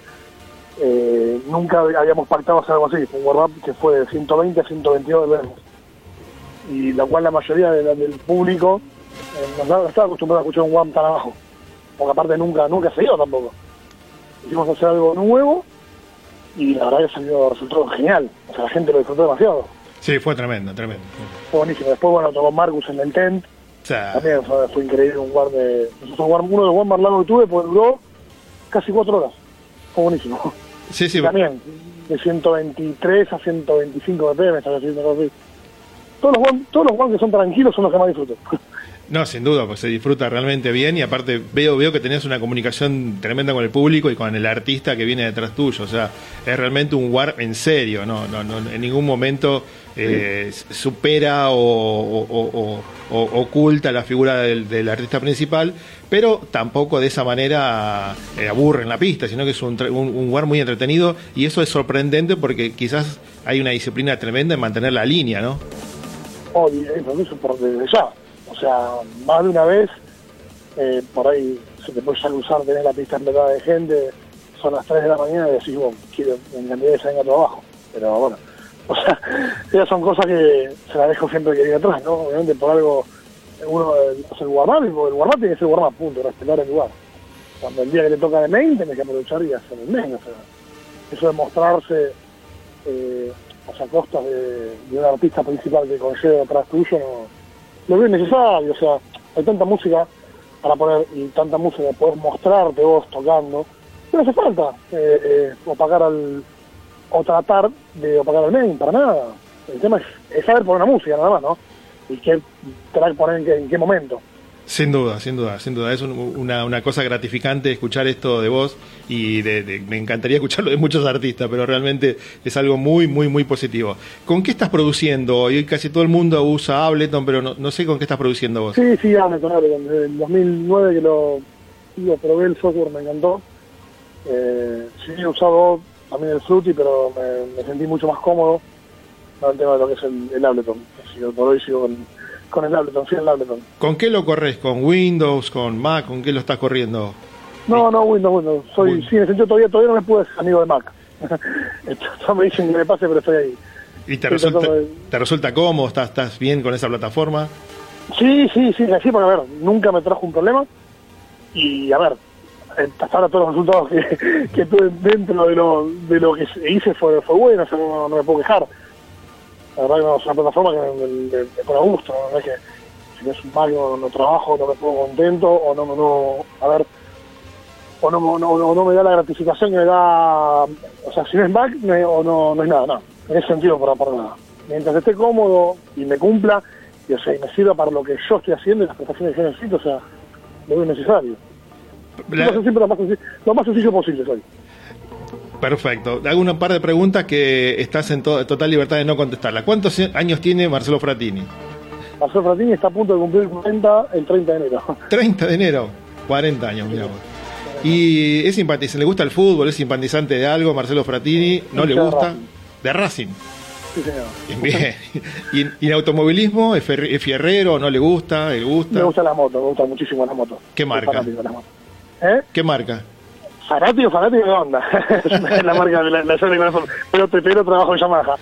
eh, nunca habíamos pactado hacer algo así. Fue un warm que fue de 120 a 122 de. Y la cual la mayoría de la- del público eh, no estaba- acostumbrado a escuchar un warm tan abajo. Porque aparte nunca, nunca se dio tampoco. Hicimos hacer algo nuevo y la verdad que salió resultó genial. O sea, la gente lo disfrutó demasiado. Sí, fue tremendo, tremendo. Fue buenísimo. Después, bueno, tocó Marcus en el tent. O sea, También fue, fue increíble un guard de. uno de los guard más largos que tuve, pues duró casi cuatro horas. Fue buenísimo. sí, sí, También, de 123 a 125 BPM, estaba haciendo. Todos los guard, todos los guard que son tranquilos son los que más disfruto. No, sin duda, pues se disfruta realmente bien y aparte veo veo que tenés una comunicación tremenda con el público y con el artista que viene detrás tuyo. O sea, es realmente un war en serio, no, no, no en ningún momento eh, supera o, o- o- o- oculta la figura del, del artista principal, pero tampoco de esa manera eh, aburre en la pista, sino que es un, un, un war muy entretenido y eso es sorprendente porque quizás hay una disciplina tremenda en mantener la línea, ¿no? Hoy, eso por desde ya. O sea, más de una vez, eh, por ahí se te puede usar, tener la pista explotada de gente, son las 3 de la mañana y decís, bueno, quiero, encantaría que se venga todo abajo. Pero bueno, [laughs] o sea, esas son cosas que se las dejo siempre que viene atrás, ¿no? Obviamente por algo uno hace el warm-up, y el warm-up tiene que ser warm-up, punto, respetar el lugar. Cuando el día que te toca de main, tenés que aprovechar y hacer el main, o sea, eso de mostrarse eh, a costas de, de un artista principal que conlleva atrás tuyo, no, lo veo innecesario, o sea, hay tanta música para poner y tanta música que podés mostrarte vos tocando, no hace falta eh, eh, opacar al, o tratar de opacar al main, para nada. El tema es, es saber poner una música nada más, ¿no? Y qué track poner en qué, en qué momento. Sin duda, sin duda, sin duda. Es un- una, una cosa gratificante escuchar esto de vos y de- de- me encantaría escucharlo de muchos artistas, pero realmente es algo muy, muy, muy positivo. ¿Con qué estás produciendo? Hoy casi todo el mundo usa Ableton, pero no, no sé con qué estás produciendo vos. Sí, sí, Ableton, Ableton. Desde el 2009 que lo, probé el software, me encantó. Eh, sí, he usado también el Fruity, pero me, sentí mucho más cómodo con el tema de lo que es el, Ableton. Por hoy sigo con, con el Ableton, sí, el Ableton. ¿Con qué lo corres? ¿Con Windows? ¿Con Mac? ¿Con qué lo estás corriendo? No, no, Windows, Windows. Soy, Windows. sí, en el sentido todavía, todavía no me pude ser amigo de Mac. [laughs] Esto me dicen que me pase, pero estoy ahí. ¿Y te resulta, de- te resulta cómodo? ¿Estás, ¿Estás bien con esa plataforma? Sí, sí, sí, sí, porque a ver, nunca me trajo un problema. Y a ver, hasta ahora todos los resultados que, [laughs] que tuve dentro de lo, de lo que hice fue, fue bueno, o sea, no, no me puedo quejar. La verdad que no, es una plataforma que me, me- me pone a gusto, ¿no? Es que si no es un Mac no, no trabajo, no me pongo contento, o no, no, a ver, o no, no, no, me da la gratificación que me da, o sea, si no es Mac es- o no, no es nada, no, en ese sentido por, por nada. Mientras esté cómodo y me cumpla, y, o sea, y me sirva para lo que yo estoy haciendo y las prestaciones que yo necesito, o sea, lo es necesario. Lo, más sencillo, lo más sencillo posible soy. Perfecto. Hago una par de preguntas que estás en to- total libertad de no contestarla. ¿Cuántos años tiene Marcelo Fratini? Marcelo Fratini está a punto de cumplir 40 el 30 de enero. [laughs] 30 de enero. 40 años, mira. Y es simpatizante, le gusta el fútbol, es simpatizante de algo, Marcelo Fratini, no le gusta. De Racing. Sí, señor. Bien. [laughs] ¿Y, en automovilismo es, fierrero, no le gusta, le gusta? Me gustan las motos, me gustan muchísimo las motos. ¿Qué marca? las motos. ¿Eh? ¿Qué marca? Fanático, fanático de onda. es [laughs] la marca de la, la. Pero, pero trabajo en Yamaha.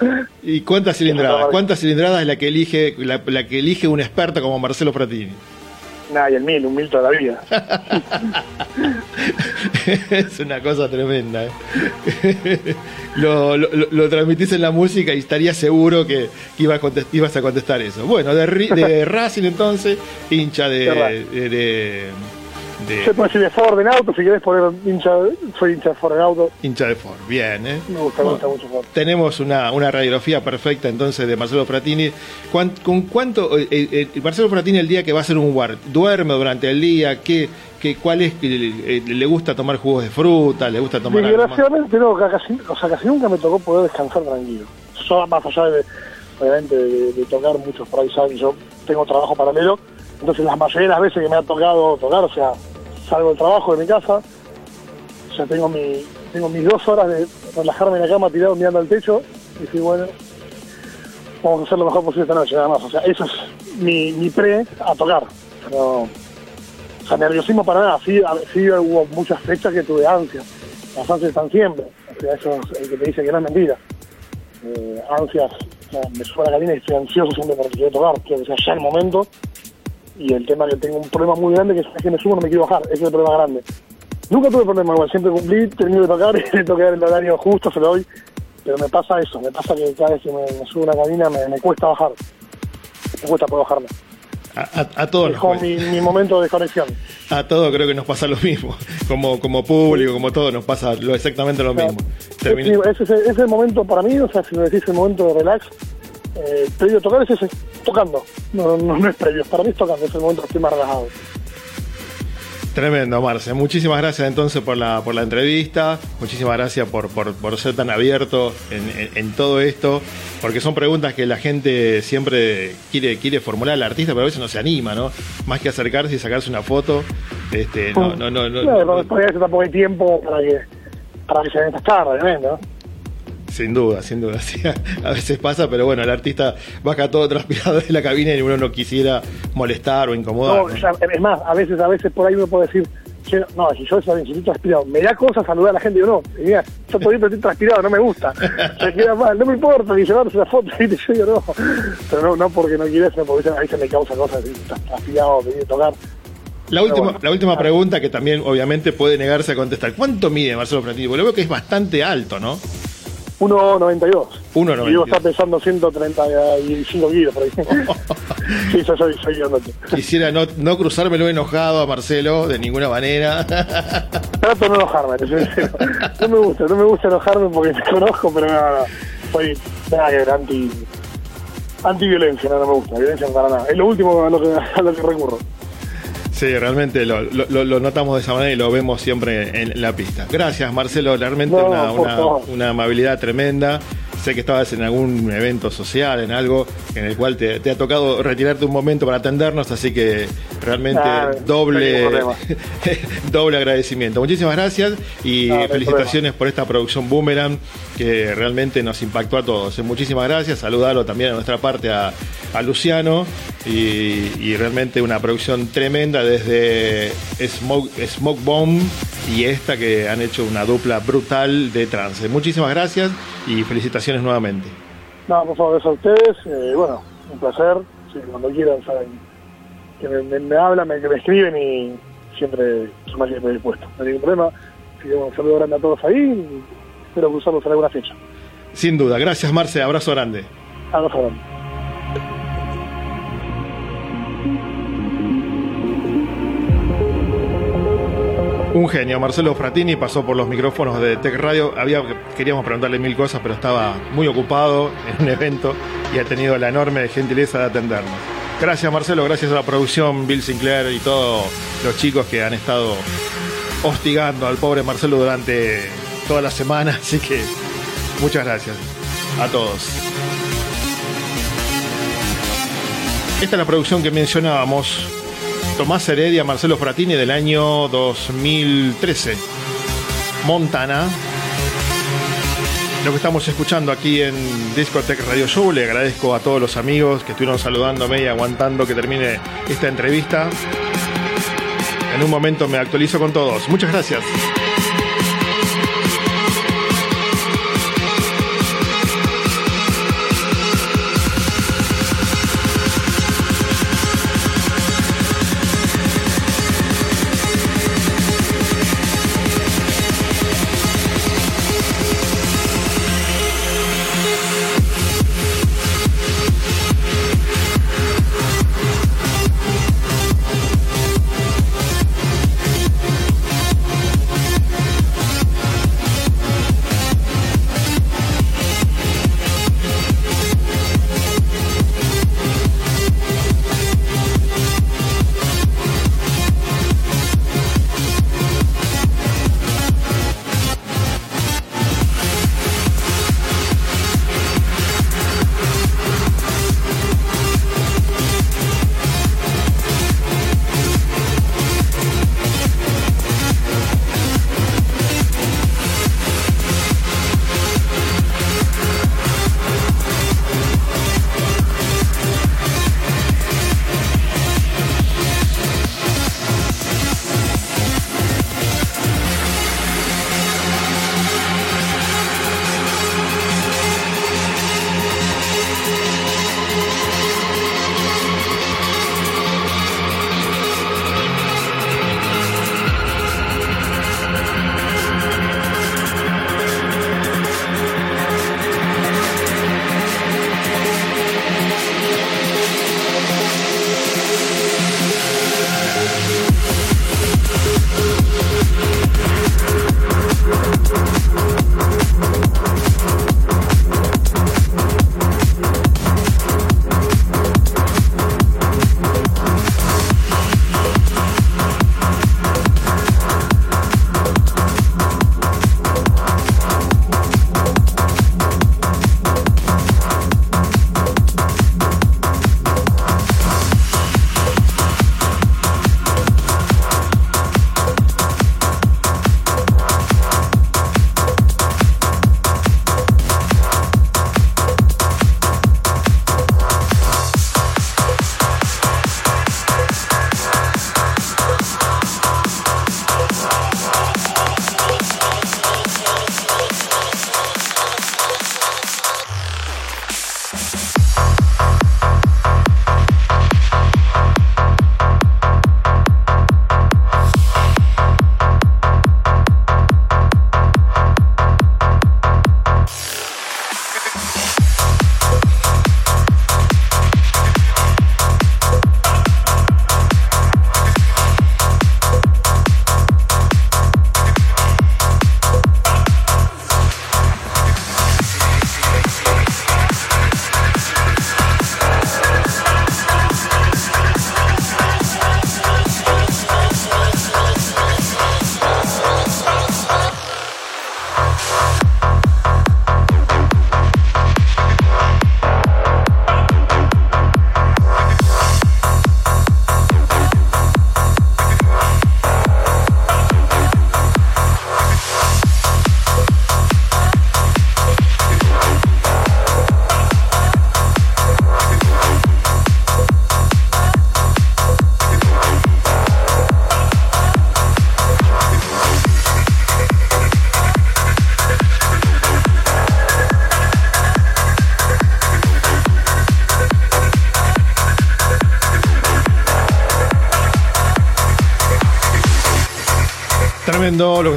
¿Y cuántas cilindradas? ¿Cuántas cilindradas es la que elige la, la que elige un experto como Marcelo Fratini? Nada, y el mil, un mil toda la [laughs] vida. es una cosa tremenda. ¿eh? [laughs] lo, lo, lo- lo transmitís en la música y estaría seguro que, que ibas, a contest- ibas a contestar eso. Bueno, de, de Racing entonces, hincha de... De Racing. de, de- Se puede decir de Ford en auto, si querés poner hincha, soy hincha de Ford en auto. hincha de Ford. Bien, ¿eh? Me gusta, me gusta mucho Ford. Tenemos una, una radiografía perfecta entonces de Marcelo Fratini. ¿Cuán- ¿Con cuánto, eh, eh, Marcelo Fratini el día que va a hacer un war, duerme durante el día? ¿Qué, qué, ¿Cuál es? que le- eh, ¿Le gusta tomar jugos de fruta? ¿Le gusta tomar? Desgraciadamente no, ca- casi, o sea, casi nunca me tocó poder descansar tranquilo. Yo, más allá de, obviamente, de, de tocar muchos por ahí, yo tengo trabajo paralelo, entonces las mayoría de veces que me ha tocado tocar, o sea, salgo del trabajo de mi casa, o sea, tengo, mi, tengo mis dos horas de relajarme en la cama tirado mirando al techo, y decir, bueno, vamos a hacer lo mejor posible esta noche, nada más. O sea, eso es mi, pre a tocar. Pero, o sea, nerviosismo para nada. Sí, sí hubo muchas fechas que tuve ansias. Las ansias están siempre. O sea, eso es el que te dice que no es mentira. Eh, ansias, o sea, me subo a la cabina y estoy ansioso siempre porque quiero tocar. Quiero que sea ya el momento. Y el tema que tengo un problema muy grande que es que me subo no me quiero bajar. Ese es el problema grande. Nunca tuve problema igual. Siempre cumplí, termino de tocar [laughs] y tengo que dar el horario justo, se lo doy. Pero me pasa eso. Me pasa que cada vez que me, me subo a la cabina me, me cuesta bajar. Me cuesta poder bajarme. A, a- a todos cuesta. mi, mi momento de desconexión. [laughs] A todos creo que nos pasa lo mismo. Como, como público, como todo, nos pasa lo, exactamente lo mismo. Termina- Ese, ese, ese es el momento para mí, o sea, si me decís el momento de relax, eh, previo a tocar es ese, tocando. No, no, no es previo, para mí es tocando, es el momento que estoy más relajado. Tremendo, Marce. Muchísimas gracias entonces por la, por la entrevista. Muchísimas gracias por, por, por ser tan abierto en, en- en todo esto. Porque son preguntas que la gente siempre quiere, quiere formular al artista, pero a veces no se anima, ¿no? Más que acercarse y sacarse una foto. Este, no, no, no, no- no- después a veces tampoco hay tiempo para que para que se den estas tardes, ¿no? Sin duda, sin duda. [laughs] sí, a veces pasa, pero bueno, el artista baja todo transpirado de la cabina y uno no quisiera molestar o incomodar. No, ¿no? ya, es más, a veces, a veces por ahí uno puede decir, "Che, no, si yo soy transpirado, me da cosa saludar a la gente, yo no, y mira, yo todavía estoy transpirado, no me gusta, [laughs] se queda mal, no me importa ni llevarse la foto, [laughs] ¿viste? yo digo no, pero no, no porque no quieres, sino porque a veces me causa cosas, transpirado, venir a tocar, La última, bueno. la última pregunta que también obviamente puede negarse a contestar. ¿Cuánto mide Marcelo Fratini? Porque lo veo que es bastante alto, ¿no? 1.92. 1.92. Y digo, está pesando 135 kilos por ahí. [laughs] sí, yo soy, soy grandote. Quisiera no, no cruzármelo enojado a Marcelo de ninguna manera. [laughs] Trato de no enojarme, te soy sincero. No me gusta, no me gusta enojarme porque te conozco, pero no, no. Soy nada que ver, anti, anti violencia, no, no me gusta, violencia para nada. Es lo último a lo que, a lo que recurro. Sí, realmente lo, lo- lo notamos de esa manera y lo vemos siempre en la pista. Gracias, Marcelo, realmente No, una, por una- favor. una amabilidad tremenda. Sé que estabas en algún evento social, en algo en el cual te, te ha tocado retirarte un momento para atendernos, así que realmente doble, [laughs] doble agradecimiento. Muchísimas gracias y no felicitaciones por esta producción Boomerang que realmente nos impactó a todos. Muchísimas gracias, saludarlo también a nuestra parte a, a Luciano y, y realmente una producción tremenda desde Smoke, Smoke Bomb y esta que han hecho una dupla brutal de trance. Muchísimas gracias y felicitaciones nuevamente. No, por favor, eso a ustedes. eh, bueno, un placer. Sí, cuando quieran, saben que me, me- me hablan, me, que me escriben y siempre estoy más que dispuesto. No hay ningún problema. Así que bueno, un saludo grande a todos ahí y espero cruzarlos en alguna fecha. Sin duda, gracias Marce, abrazo grande. Abrazo grande. Un genio, Marcelo Fratini pasó por los micrófonos de Tech Radio. Había, queríamos preguntarle mil cosas, pero estaba muy ocupado en un evento y ha tenido la enorme gentileza de atendernos. Gracias Marcelo, gracias a la producción, Bill Sinclair y todos los chicos que han estado hostigando al pobre Marcelo durante toda la semana. [laughs] Así que muchas gracias a todos. Esta es la producción que mencionábamos. Tomás Heredia, Marcelo Fratini del año 2013. Montana. Lo que estamos escuchando aquí en Discotech Radio Show. Le agradezco a todos los amigos que estuvieron saludándome y aguantando que termine esta entrevista. En un momento me actualizo con todos. Muchas gracias.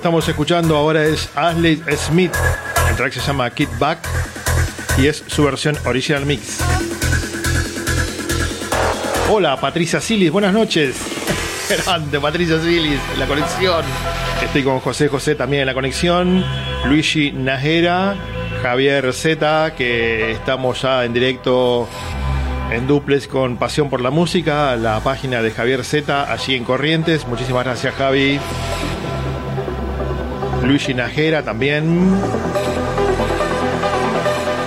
Estamos escuchando ahora es Ashley Smith. El track se llama Kid Back y es su versión original mix. Hola, Patricia Silis, buenas noches. [laughs] Grande, Patricia Silis, en la conexión. Estoy con José José también en la conexión. Luigi Najera, Javier Z, que estamos ya en directo en duples con Pasión por la Música, la página de Javier Z, allí en Corrientes. Muchísimas gracias, Javi. Luigi Najera también.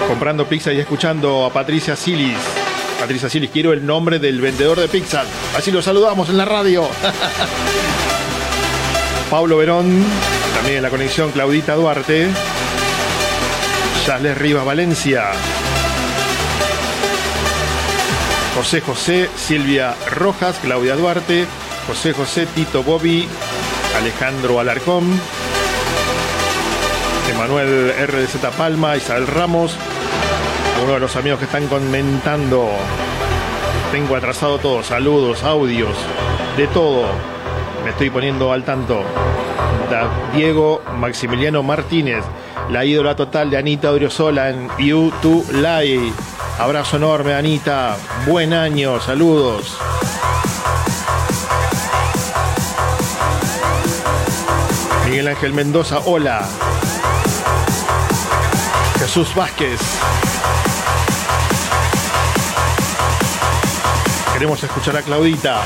Comprando pizza y escuchando a Patricia Silis. Patricia Silis, quiero el nombre del vendedor de pizza. Así lo saludamos en la radio. [laughs] Pablo Verón, también en la conexión Claudita Duarte. Charles Rivas Valencia. José José, Silvia Rojas, Claudia Duarte, José José, Tito Bobby, Alejandro Alarcón, Emanuel RDZ Palma, Isabel Ramos, uno de los amigos que están comentando. Tengo atrasado todo, saludos, audios, de todo. Me estoy poniendo al tanto. Diego Maximiliano Martínez, la ídola total de Anita Odriozola en YouTube Live. Abrazo enorme, Anita. Buen año, saludos. Miguel Ángel Mendoza, hola. Jesús Vázquez. Queremos escuchar a Claudita.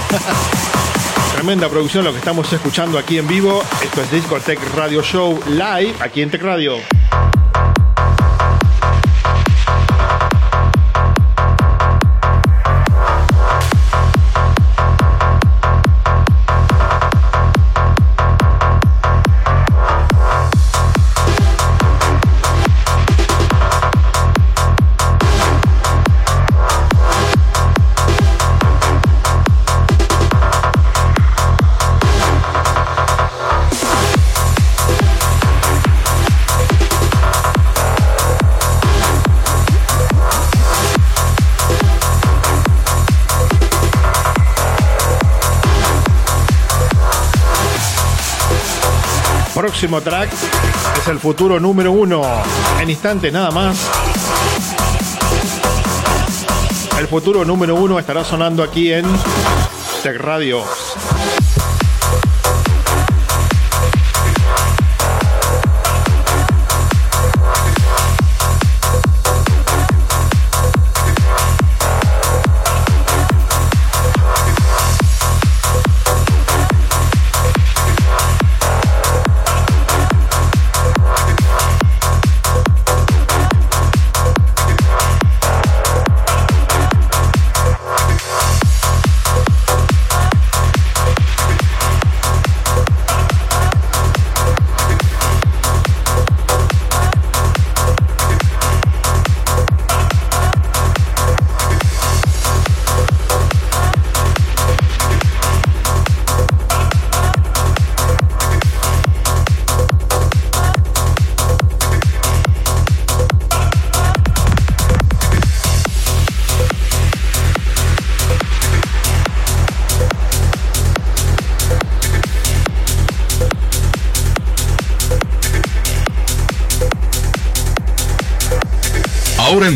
[laughs] Tremenda producción lo que estamos escuchando aquí en vivo. Esto es Discotech Radio Show Live aquí en Tech Radio. Próximo track es el futuro número uno. En instantes nada más. El futuro número uno estará sonando aquí en Tech Radio.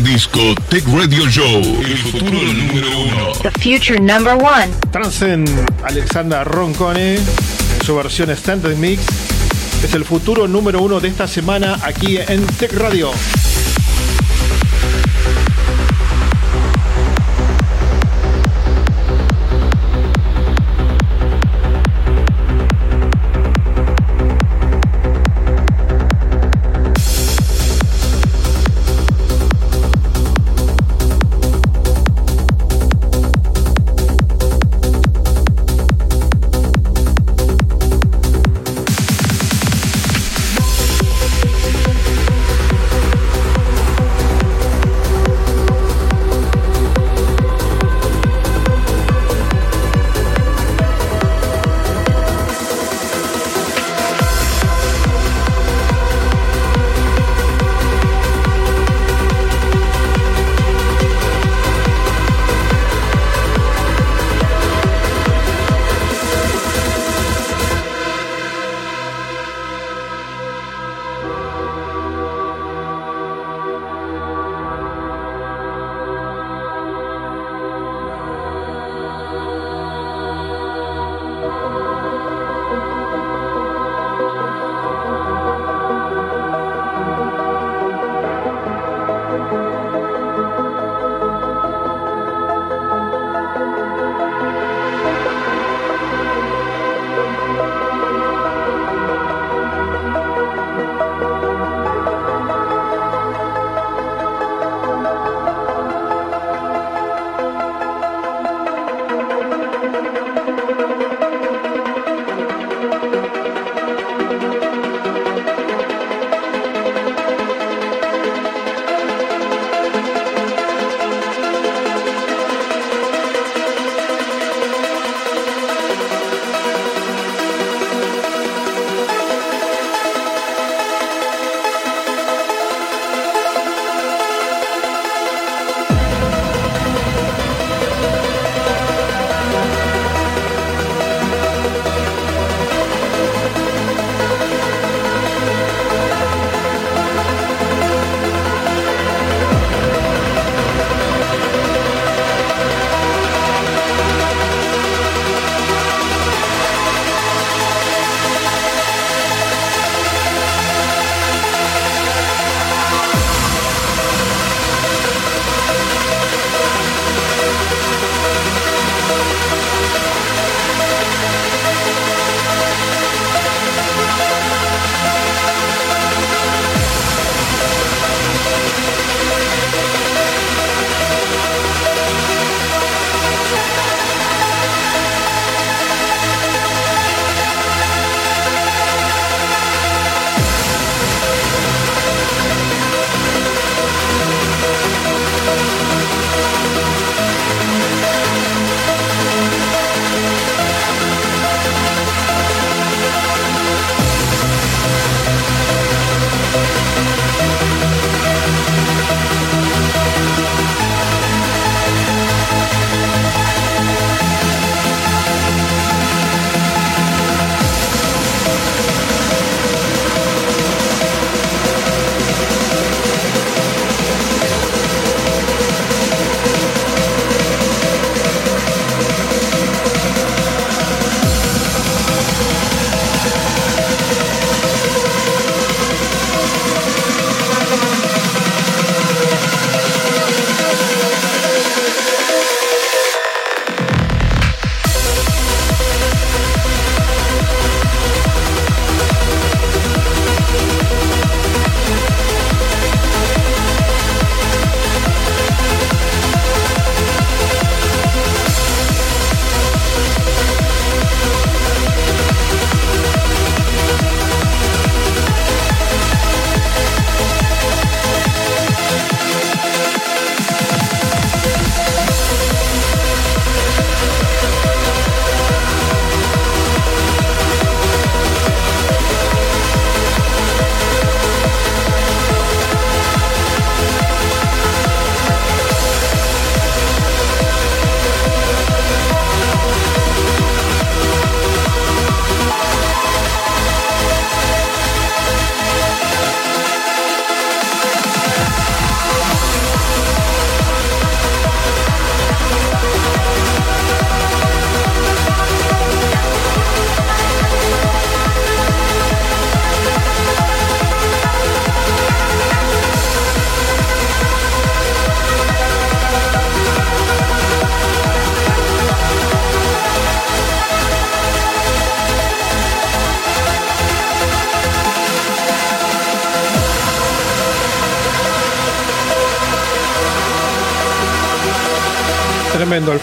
Disco Tech Radio Show, el futuro número uno. The future number one. Transen Alexandra Roncone en su versión Standard Mix. Es el futuro número uno de esta semana aquí en Tech Radio.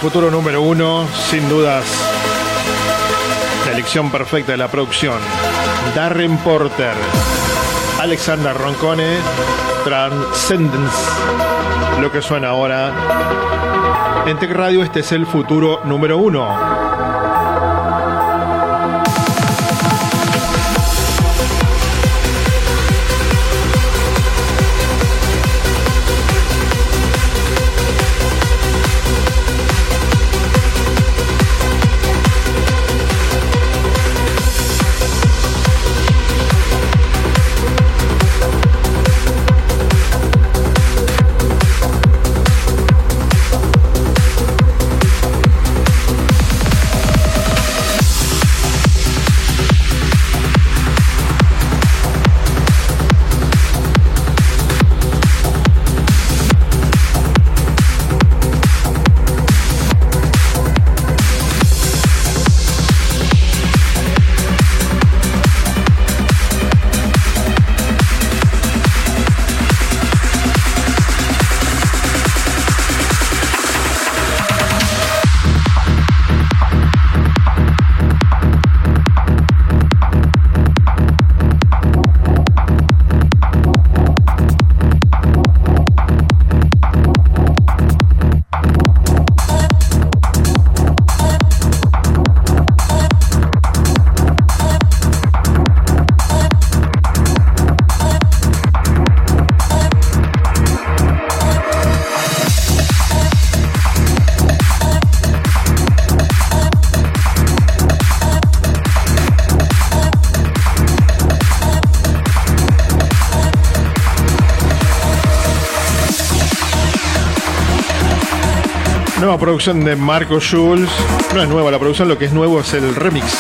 Futuro número uno, sin dudas. La elección perfecta de la producción. Darren Porter, Alexander Roncone, Transcendence. Lo que suena ahora. En Tech Radio, este es el futuro número uno. Producción de Marco Schulz. No es nueva la producción, lo que es nuevo es el remix.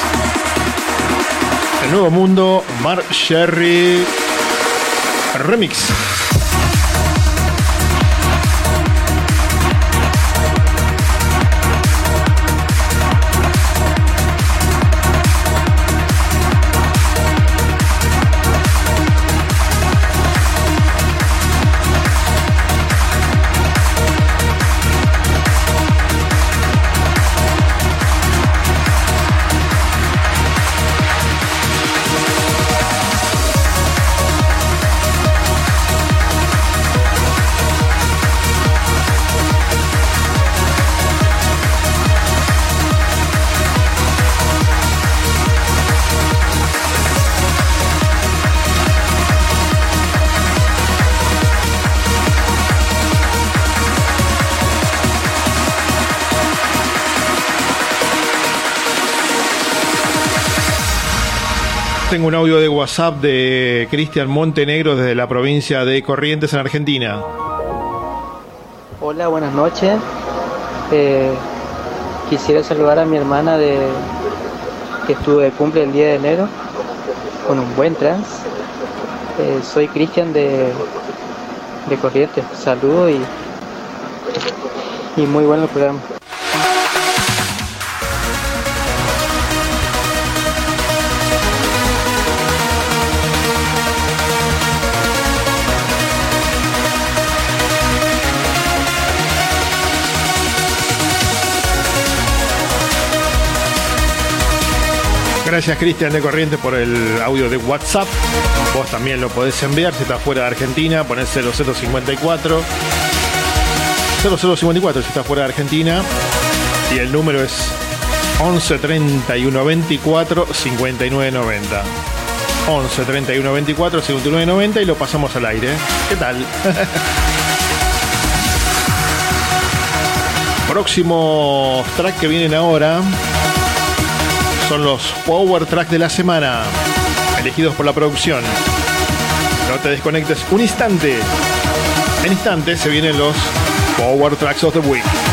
El nuevo mundo, Mark Sherry Remix. Tengo un audio de WhatsApp de Cristian Montenegro desde la provincia de Corrientes en Argentina. Hola, buenas noches. Eh, quisiera saludar a mi hermana de que estuve de cumple el día de enero con un buen trans. Eh, soy Cristian de, de Corrientes. Saludos y, y muy bueno el programa. Gracias Cristian de Corriente por el audio de WhatsApp. Vos también lo podés enviar si estás fuera de Argentina, ponés 0054. 0054 si estás fuera de Argentina. Y el número es 11 31 24 59 90. 11 31 24 59 90 y lo pasamos al aire. ¿Qué tal? [laughs] Próximos track que vienen ahora son los Power Track de la semana, elegidos por la producción. No te desconectes un instante. En instante se vienen los Power Tracks of the Week.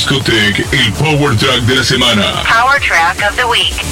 Discotech, el Power Track de la semana. Power track of the week.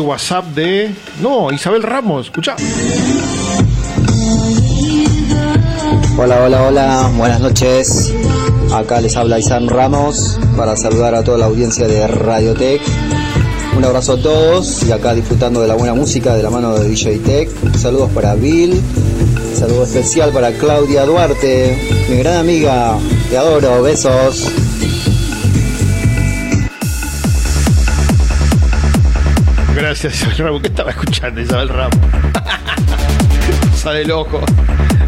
WhatsApp de. No, Isabel Ramos, escucha. Hola, hola, hola, buenas noches. Acá les habla Isam Ramos para saludar a toda la audiencia de Radiotech. Un abrazo a todos y acá disfrutando de la buena música de la mano de DJ Tech. Saludos para Bill, saludo especial para Claudia Duarte, mi gran amiga. Te adoro, besos. Gracias, Isabel Ramos. ¿Qué estaba escuchando, Isabel Ramos? [laughs] Sale el ojo.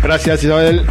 Gracias, Isabel.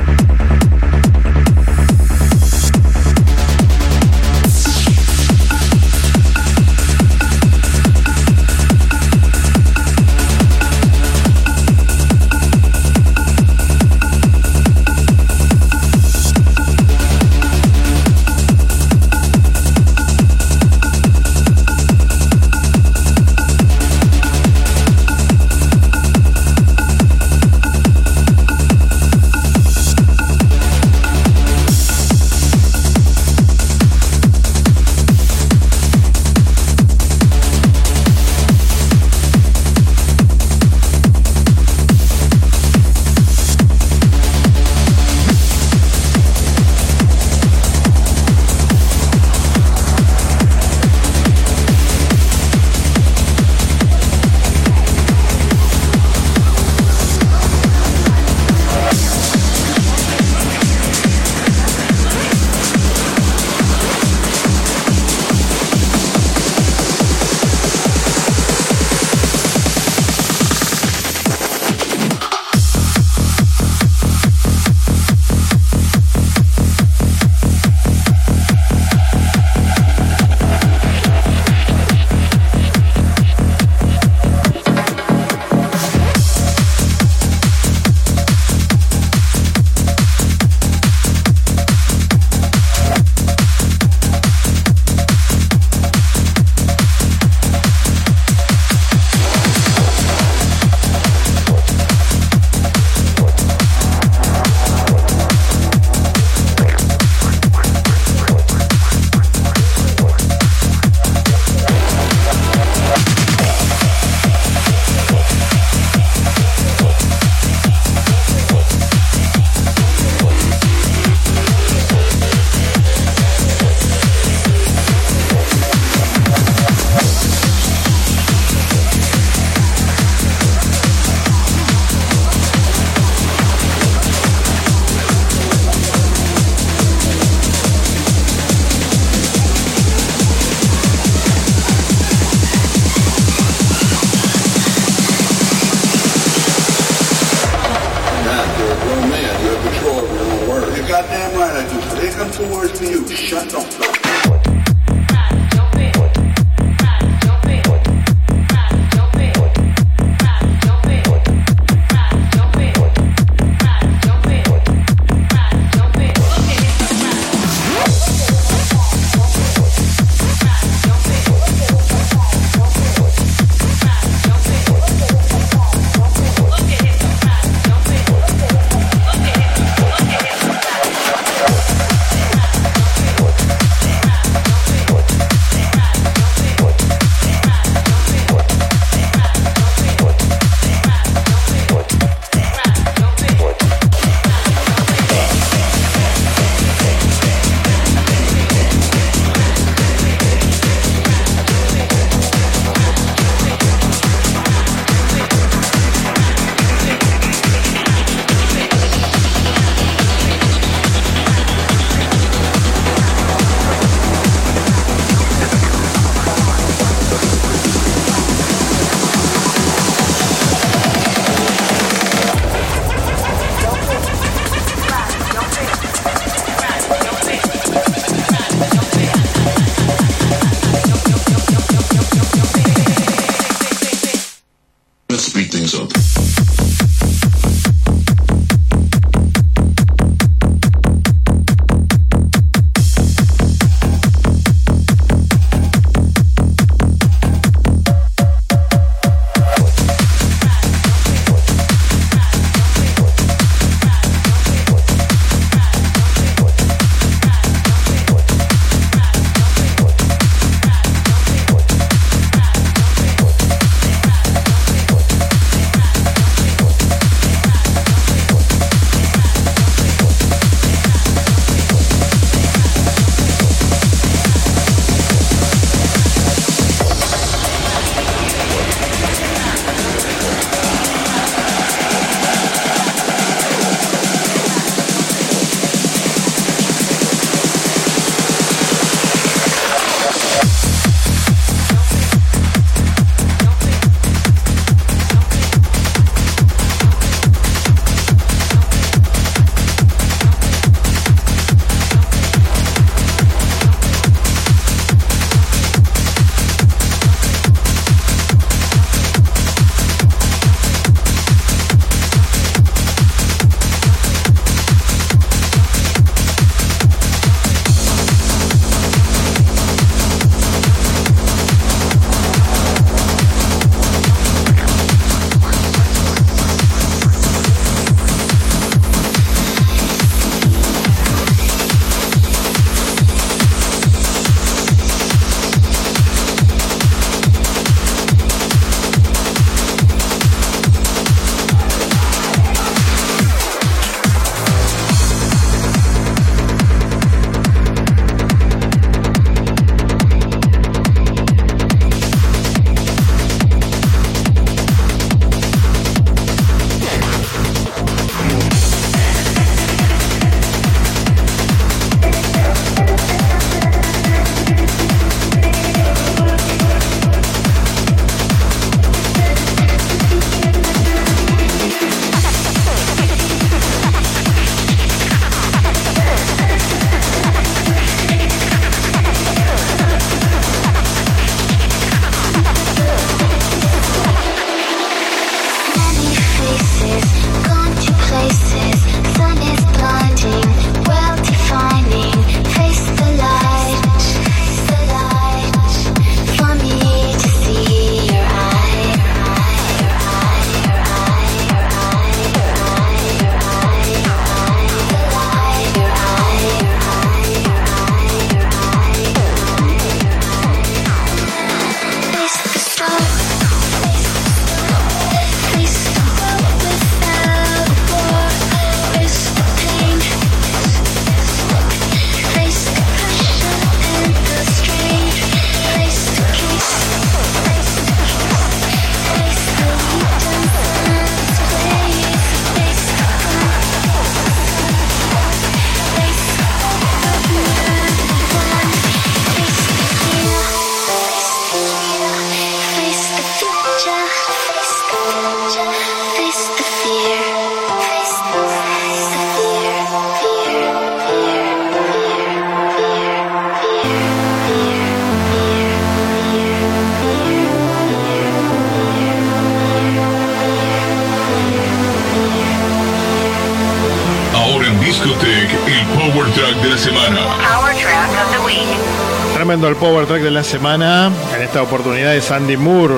De la semana. En esta oportunidad es Andy Moore,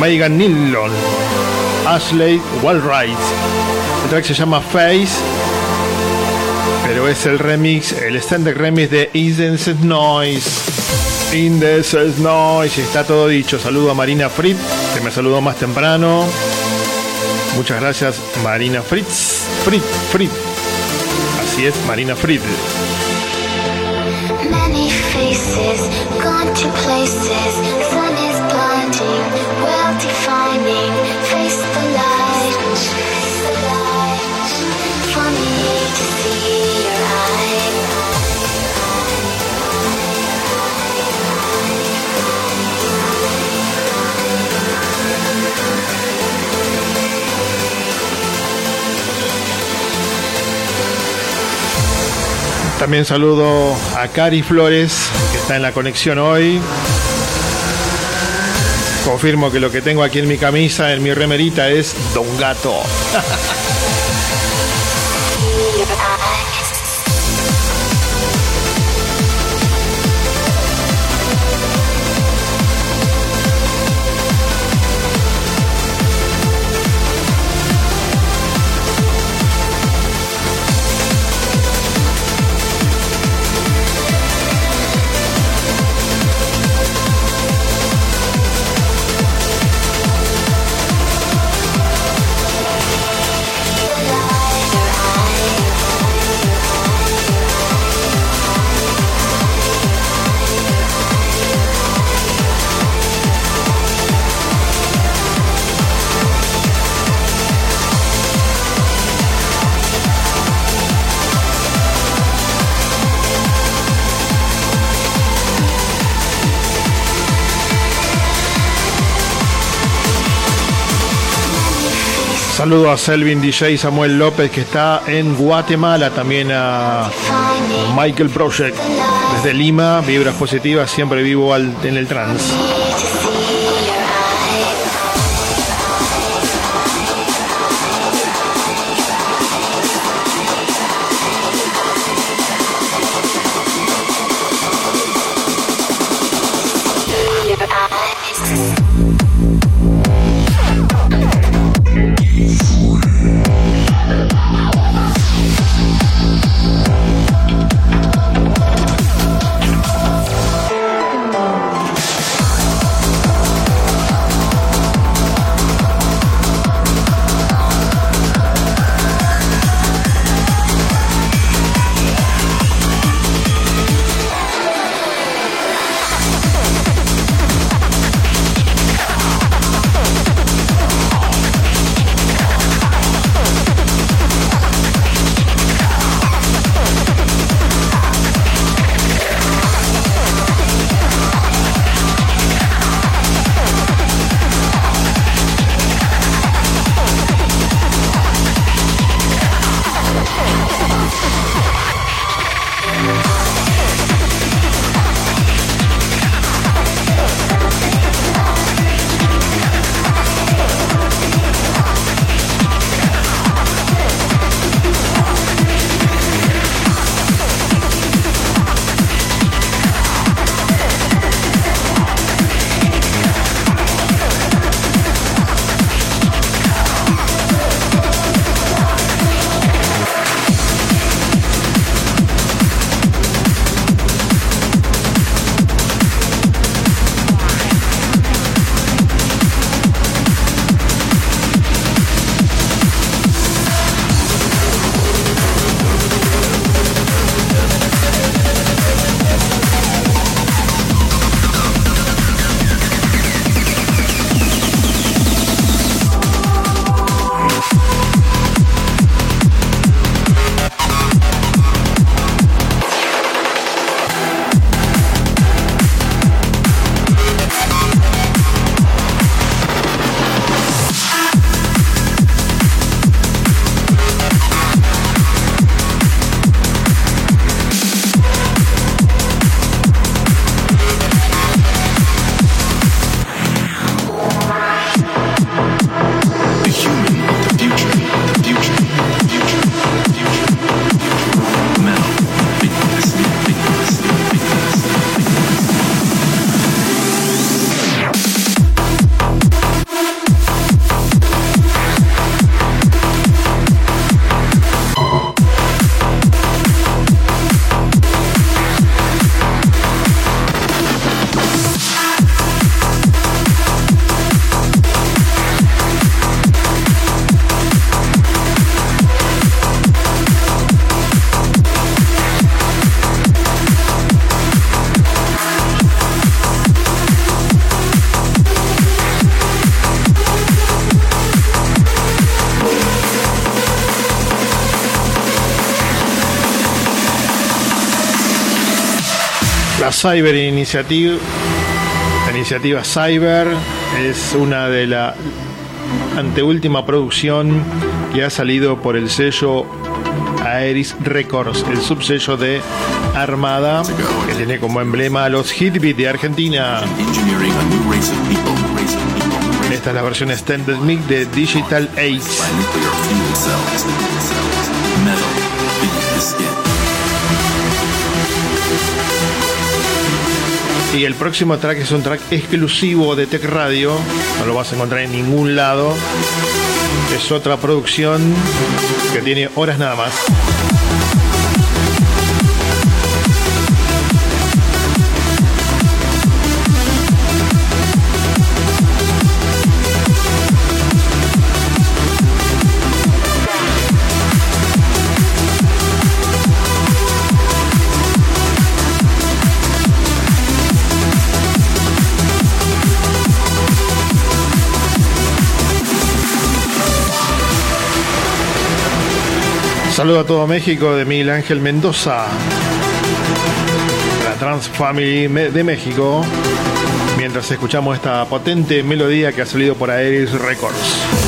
Megan Nilon, Ashley Wallwright. El track se llama Face, pero es el remix, el standard remix de Indecent Noise. Indecent Noise, está todo dicho. Saludo a Marina Fritz, que me saludó más temprano. Muchas gracias, Marina Fritz. Fritz, Fritz. Así es, Marina Fritz. Faces, gone to places. Sun is blinding, well defining. También saludo a Cari Flores, que está en la conexión hoy. Confirmo que lo que tengo aquí en mi camisa, en mi remerita, es Don Gato. [laughs] Saludo a Selvin DJ Samuel López que está en Guatemala, también a Michael Project desde Lima, vibras positivas, siempre vivo en el trans. Cyber Initiative, la iniciativa Cyber, es una de la anteúltima producción que ha salido por el sello Aeris Records, el subsello de Armada, que tiene como emblema a los Hitbeat de Argentina. Esta es la versión Extended Mix de Digital Age. Y el próximo track es un track exclusivo de Tech Radio, no lo vas a encontrar en ningún lado. Es otra producción que tiene horas nada más. Saludo a todo México de Miguel Ángel Mendoza, la Trans Family de México, mientras escuchamos esta potente melodía que ha salido por Aeris Records.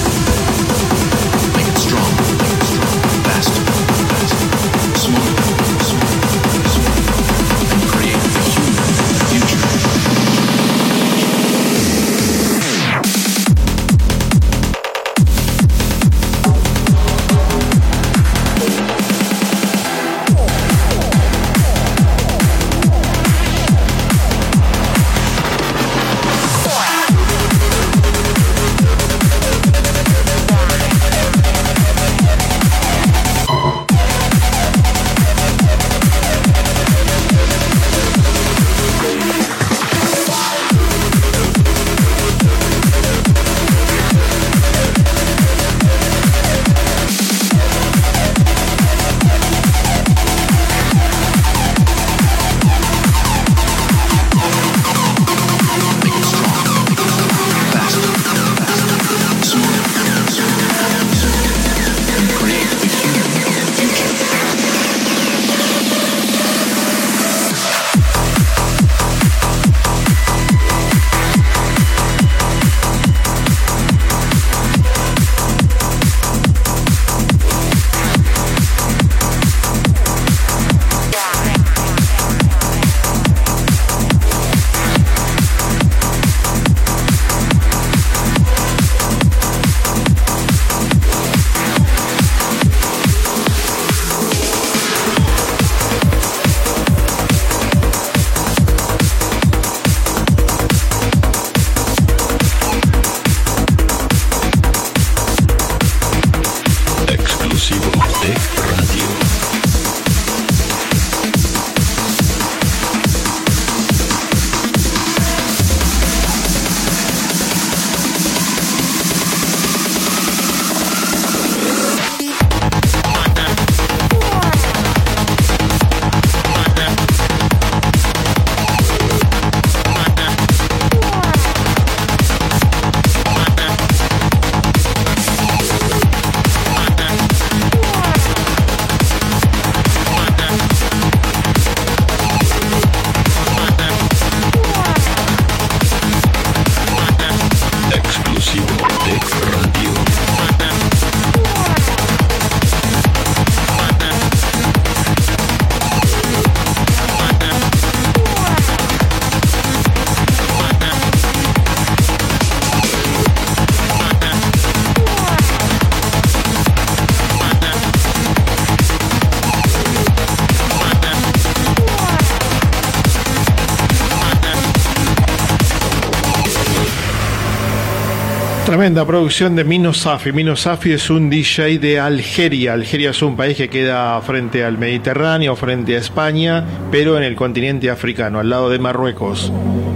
Tremenda producción de Mino Safi. Mino Safi es un DJ de Algeria. Algeria es un país que queda frente al Mediterráneo, frente a España, pero en el continente africano, al lado de Marruecos.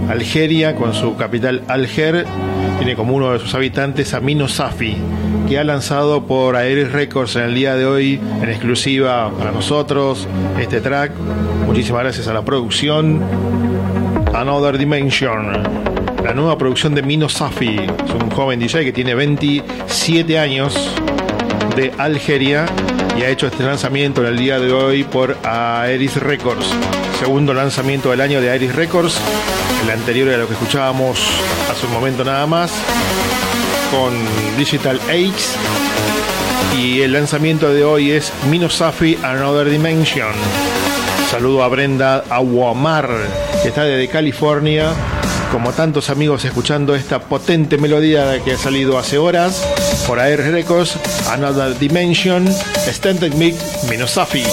Algeria, con su capital Alger, tiene como uno de sus habitantes a Mino Safi, que ha lanzado por Aeris Records en el día de hoy, en exclusiva para nosotros, este track. Muchísimas gracias a la producción. Another Dimension. La nueva producción de Mino Safi. Es un joven DJ que tiene 27 años de Algeria y ha hecho este lanzamiento en el día de hoy por Aeris Records. Segundo lanzamiento del año de Aeris Records. El anterior era lo que escuchábamos hace un momento nada más con Digital Aches. Y el lanzamiento de hoy es Minosafi Another Dimension. Saludo a Brenda Aguamar, que está desde California, como tantos amigos escuchando esta potente melodía que ha salido hace horas por Air Records, Another Dimension, Standard Mic, Minosafi.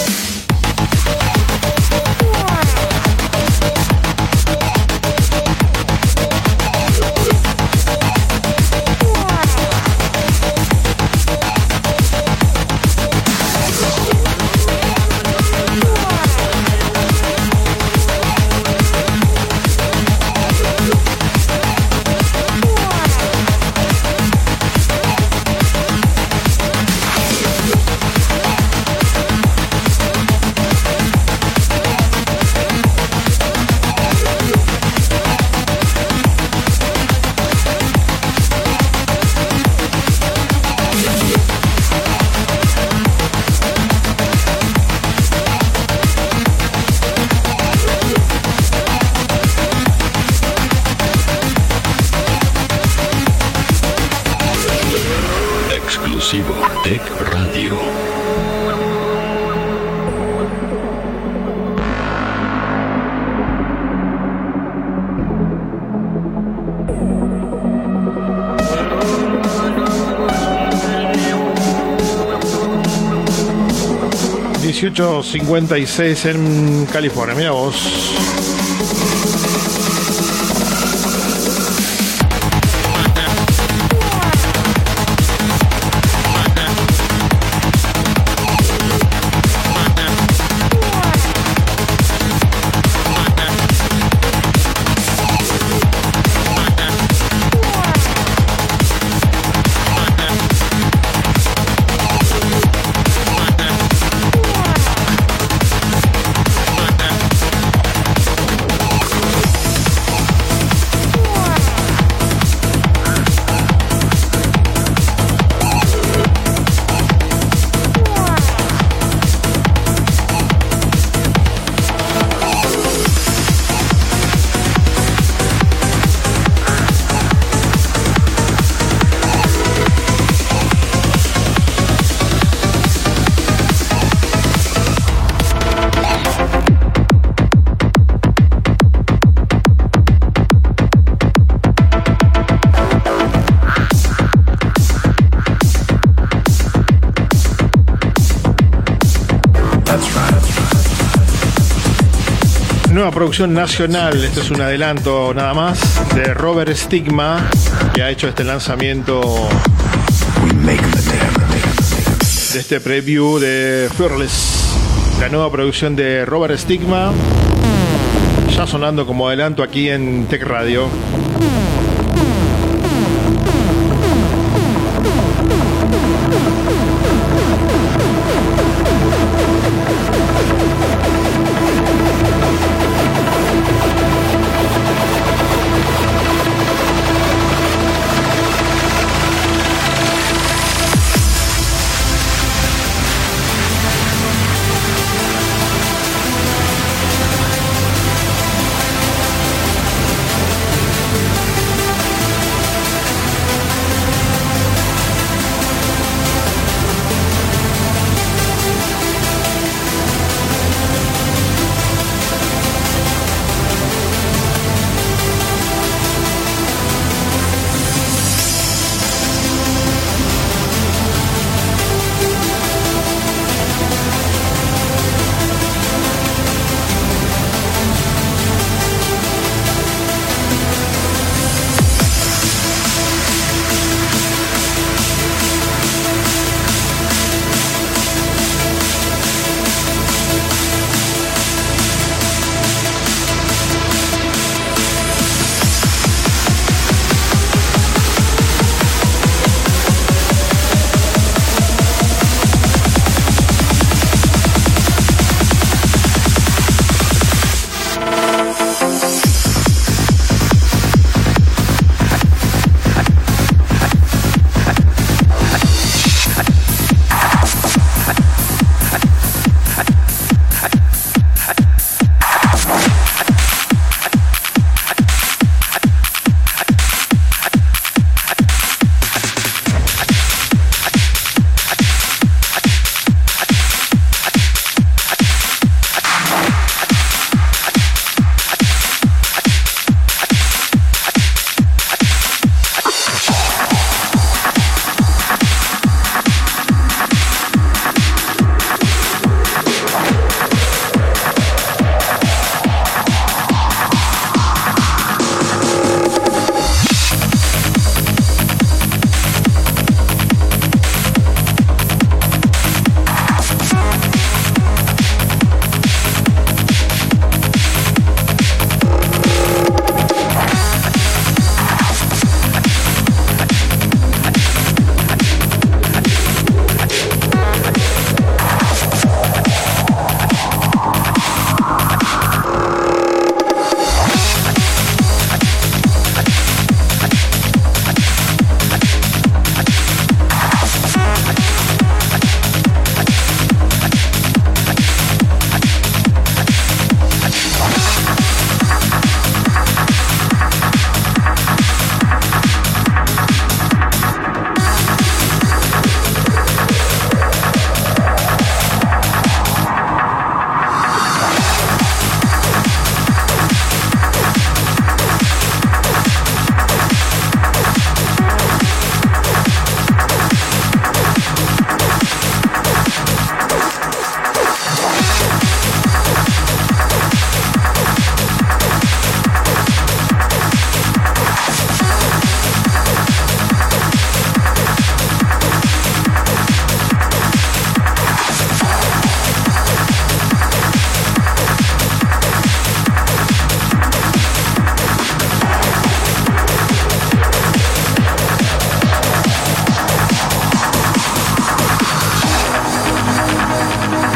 $18.56 en California. Mira vos. Producción nacional, esto es un adelanto nada más, de Robert Stigma, que ha hecho este lanzamiento de este preview de Fearless, la nueva producción de Robert Stigma, ya sonando como adelanto aquí en Tech Radio.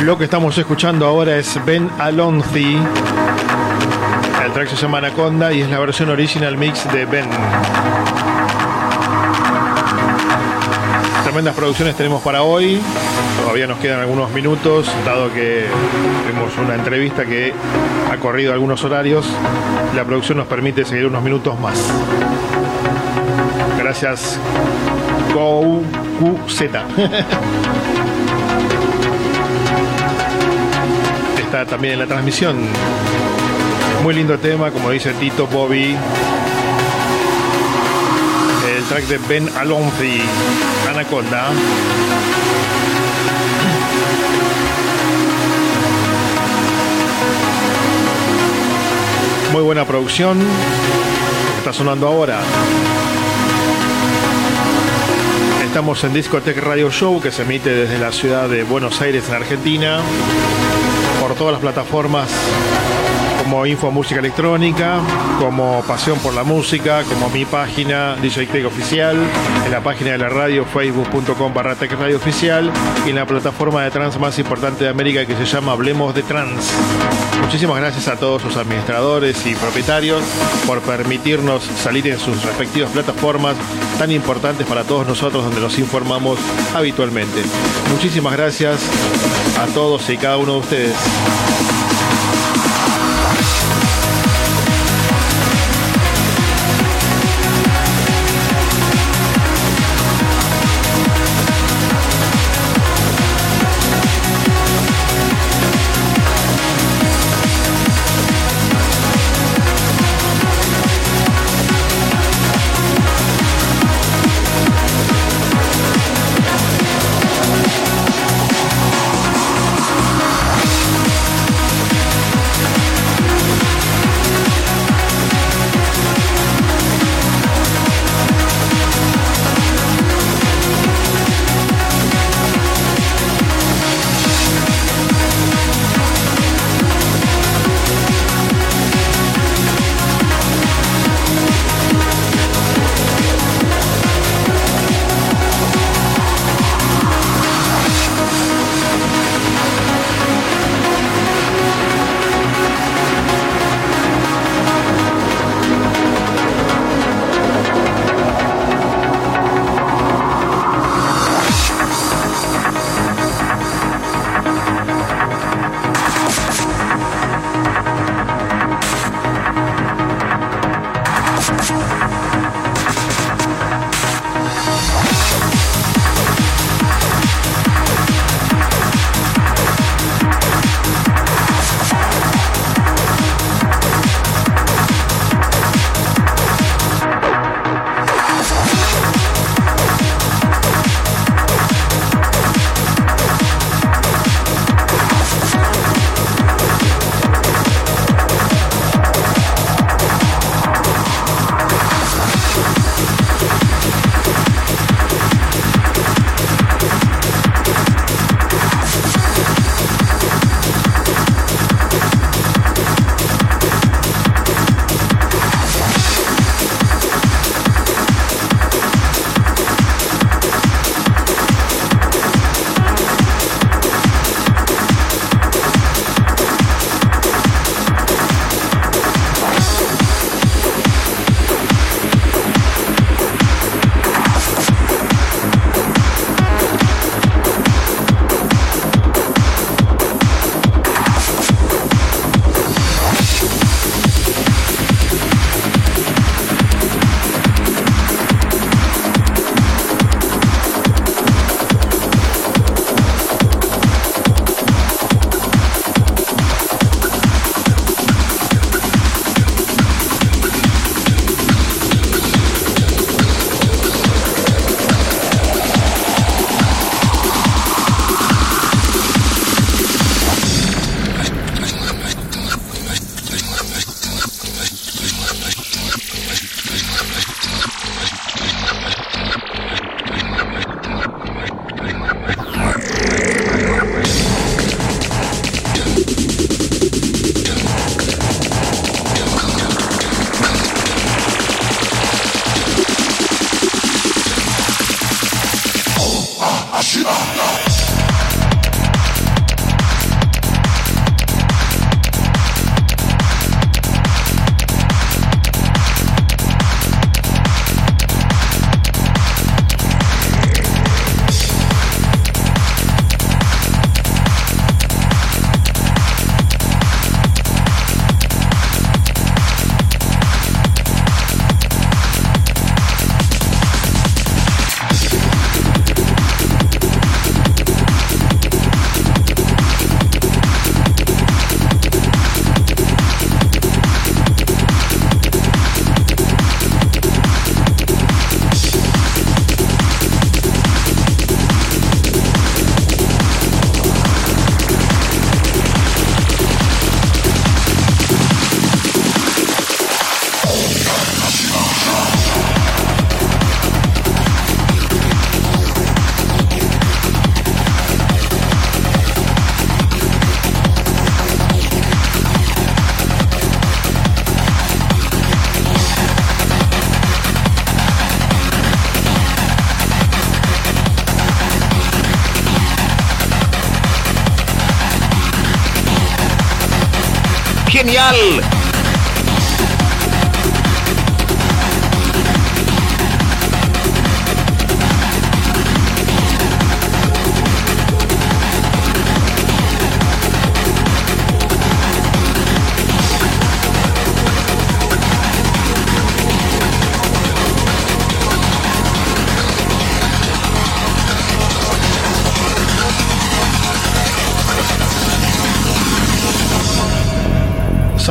Lo que estamos escuchando ahora es Ben Alonzi. El track se llama Anaconda y es la versión original mix de Ben. Tremendas producciones tenemos para hoy. Todavía nos quedan algunos minutos, dado que tenemos una entrevista que ha corrido algunos horarios. La producción nos permite seguir unos minutos más. Gracias, GoQZ. [laughs] Está también en la transmisión. Muy lindo tema, como dice Tito Bobby. El track de Ben Alonzi, Anaconda. Muy buena producción. Está sonando ahora. Estamos en Discotech Radio Show que se emite desde la ciudad de Buenos Aires en Argentina todas las plataformas como Info Música Electrónica, como Pasión por la Música, como mi página DJ Tech Oficial, en la página de la radio facebook.com barra Tech Radio Oficial y en la plataforma de trans más importante de América que se llama Hablemos de Trans. Muchísimas gracias a todos sus administradores y propietarios por permitirnos salir en sus respectivas plataformas tan importantes para todos nosotros donde nos informamos habitualmente. Muchísimas gracias a todos y cada uno de ustedes.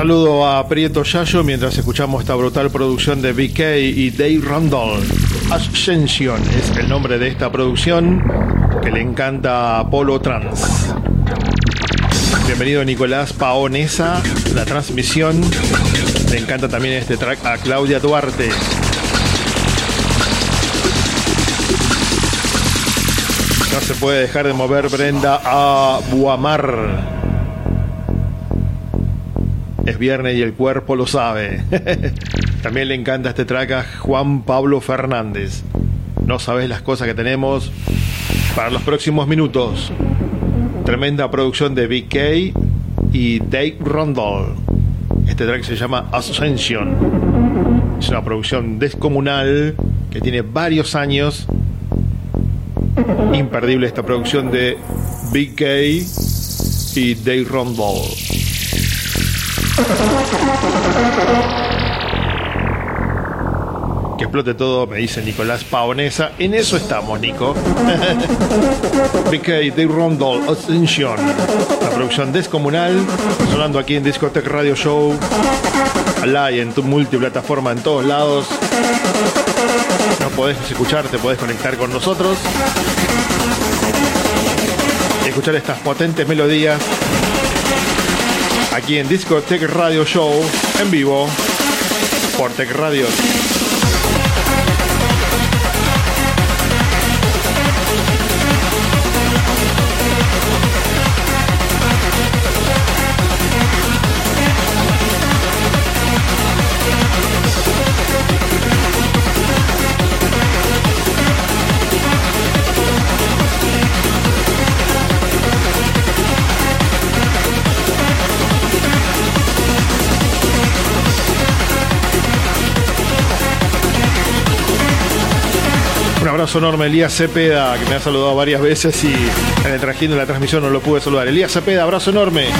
Saludo a Prieto Yayo mientras escuchamos esta brutal producción de BK y Dave Randall. Ascension es el nombre de esta producción que le encanta a Polo Trans. Bienvenido Nicolás Paonesa, la transmisión. Le encanta también este track a Claudia Duarte. No se puede dejar de mover Brenda a Buamar. Es viernes y el cuerpo lo sabe. [laughs] También le encanta este track a Juan Pablo Fernández. No sabes las cosas que tenemos para los próximos minutos. Tremenda producción de BK y Dave Rondell. Este track se llama Ascension. Es una producción descomunal que tiene varios años. Imperdible esta producción de BK y Dave Rondell. Que explote todo, me dice Nicolás Paonesa. En eso estamos, Nico. [laughs] BK de Rondol Ascension. La producción descomunal. Sonando aquí en Discotech Radio Show. Alá y en tu multiplataforma en todos lados. No podés escuchar, te podés conectar con nosotros. Escuchar estas potentes melodías aquí en Discotech Radio Show en vivo por Tech Radio. Abrazo enorme, Elías Cepeda, que me ha saludado varias veces y en el trajín de la transmisión no lo pude saludar. Elías Cepeda, abrazo enorme.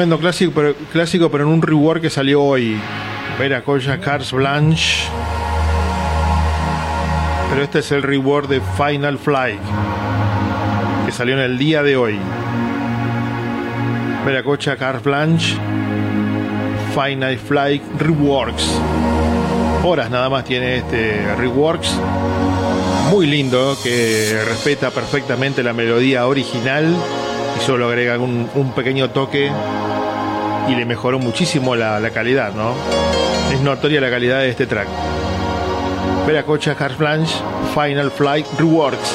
Tremendo clásico pero, clásico, pero en un rework que salió hoy. Veracocha Cars Blanche. Pero este es el rework de Final Flight. Que salió en el día de hoy. Veracocha Cars Blanche. Final Flight Reworks. Horas nada más tiene este Reworks. Muy lindo, que respeta perfectamente la melodía original y solo agrega un pequeño toque y le mejoró muchísimo la, la, calidad, ¿no? Es notoria la calidad de este track. Veracocha Carte Blanche Final Flight Reworks.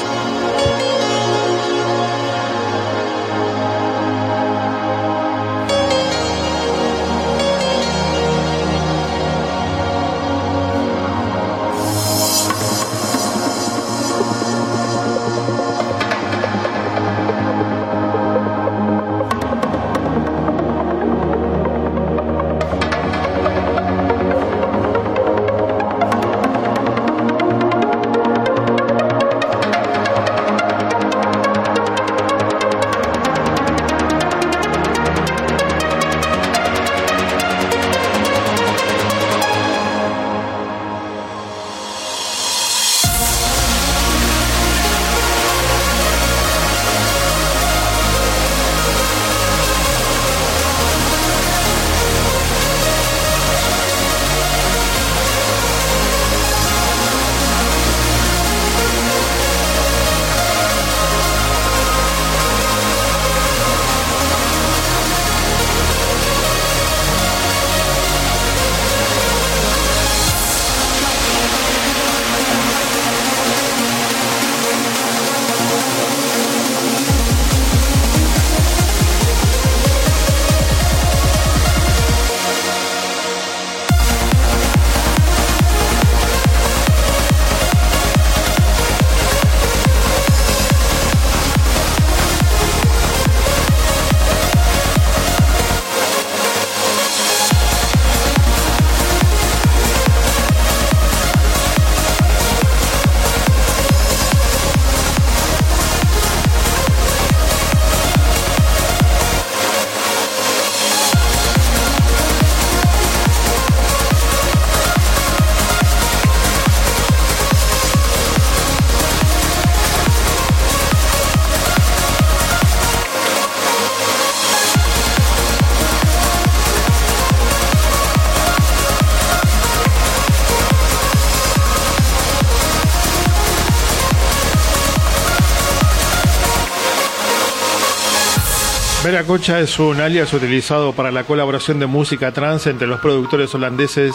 Veracocha es un alias utilizado para la colaboración de música trance entre los productores holandeses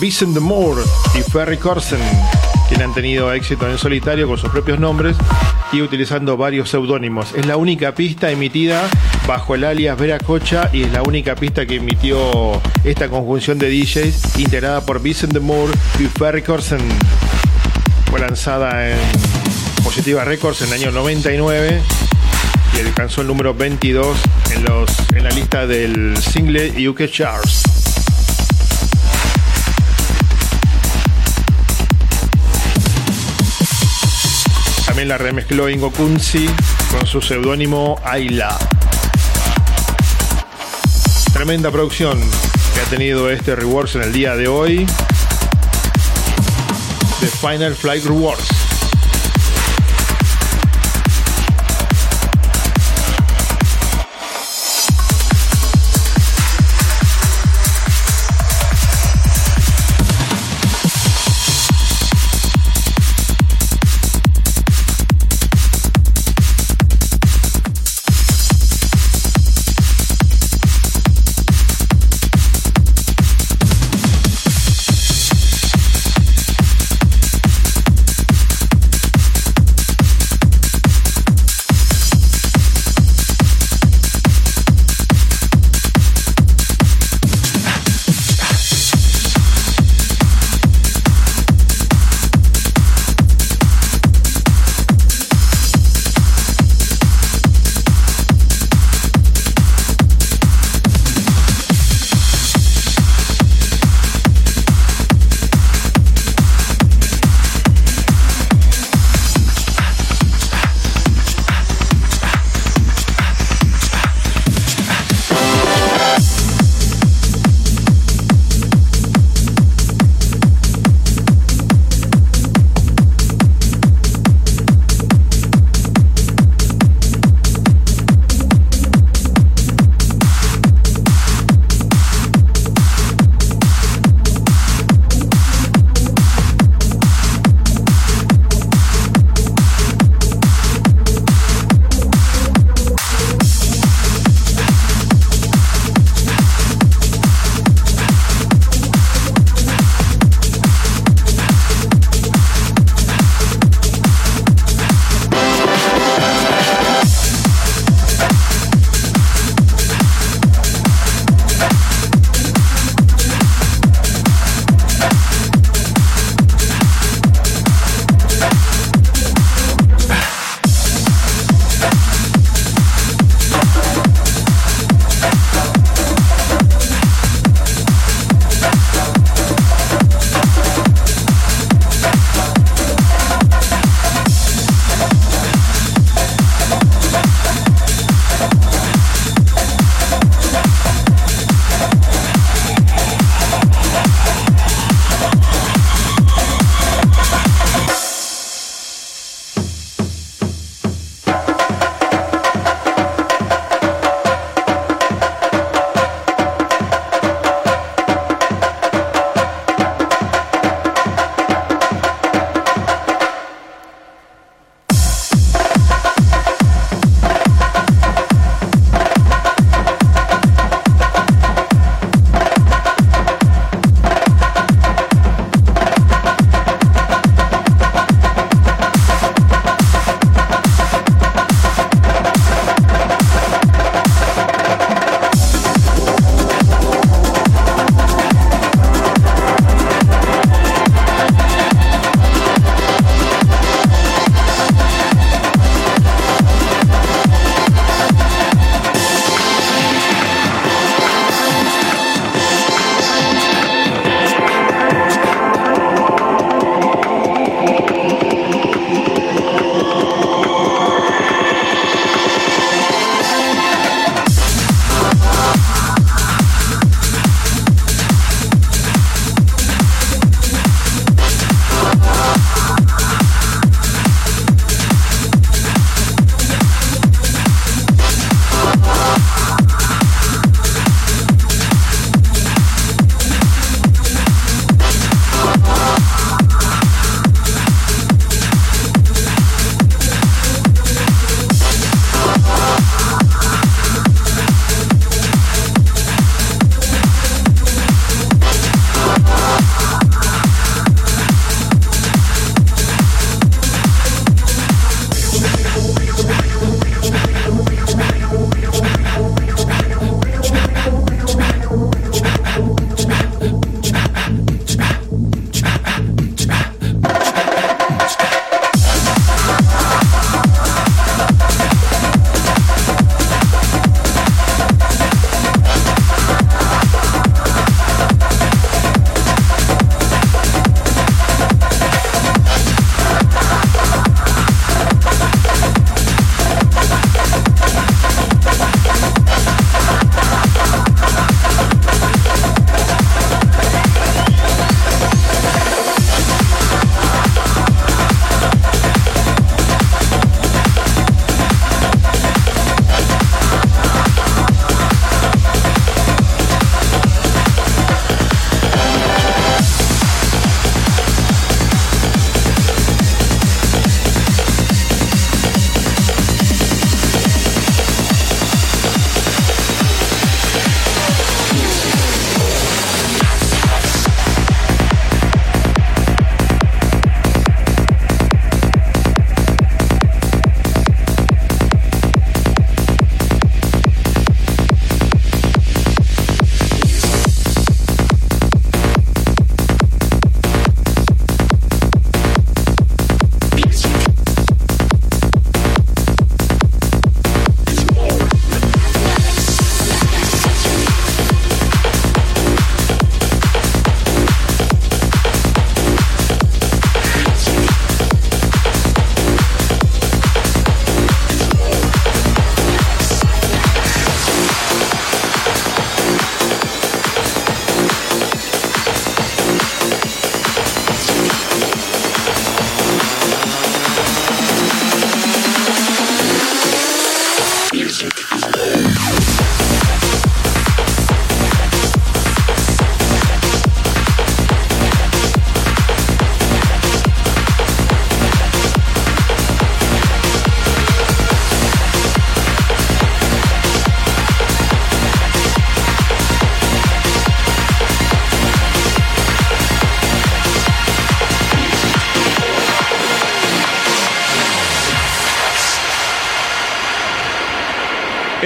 Vincent de Moore y Ferry Corsen, quienes han tenido éxito en solitario con sus propios nombres y utilizando varios seudónimos. Es la única pista emitida bajo el alias Veracocha y es la única pista que emitió esta conjunción de DJs integrada por Vincent de Moore y Ferry Corsen. Fue lanzada en Positiva Records en el año 99 y alcanzó el número 22 en, los, en la lista del single UK Charts. También la remezcló Ingo Kunzi con su seudónimo Ayla. Tremenda producción que ha tenido este Rewards en el día de hoy. The Final Flight Rewards.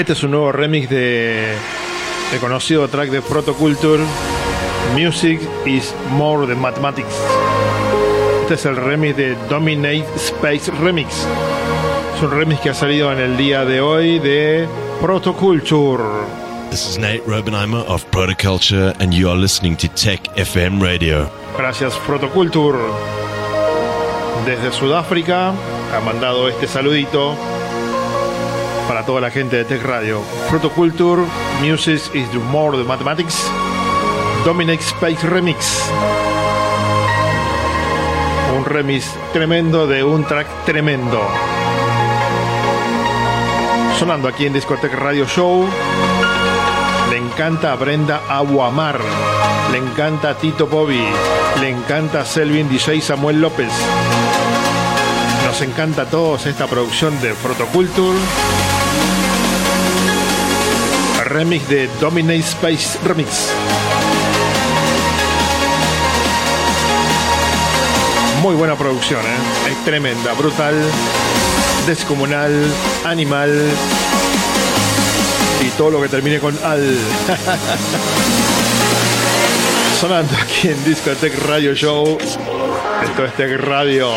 Este es un nuevo remix de, de conocido track de Protoculture, Music is More Than Mathematics. Este es el remix de Dominate Space Remix. Es un remix que ha salido en el día de hoy de Protoculture. This is Nate Robenheimer of Protoculture, and you are listening to Tech FM Radio. Gracias Protoculture. Desde Sudáfrica ha mandado este saludito para toda la gente de Tech Radio. Protoculture, Music is the More the Mathematics, Dominic Space Remix. Un remix tremendo de un track tremendo. Sonando aquí en Discotech Radio Show. Le encanta a Brenda Aguamar. Le encanta a Tito Bobby. Le encanta a Selvin DJ Samuel López. Nos encanta a todos esta producción de Protoculture remix de Dominate Space Remix. Muy buena producción, ¿eh? es tremenda, brutal, descomunal, animal y todo lo que termine con al. [laughs] Sonando aquí en Discotech Radio Show. Esto es Tech Radio.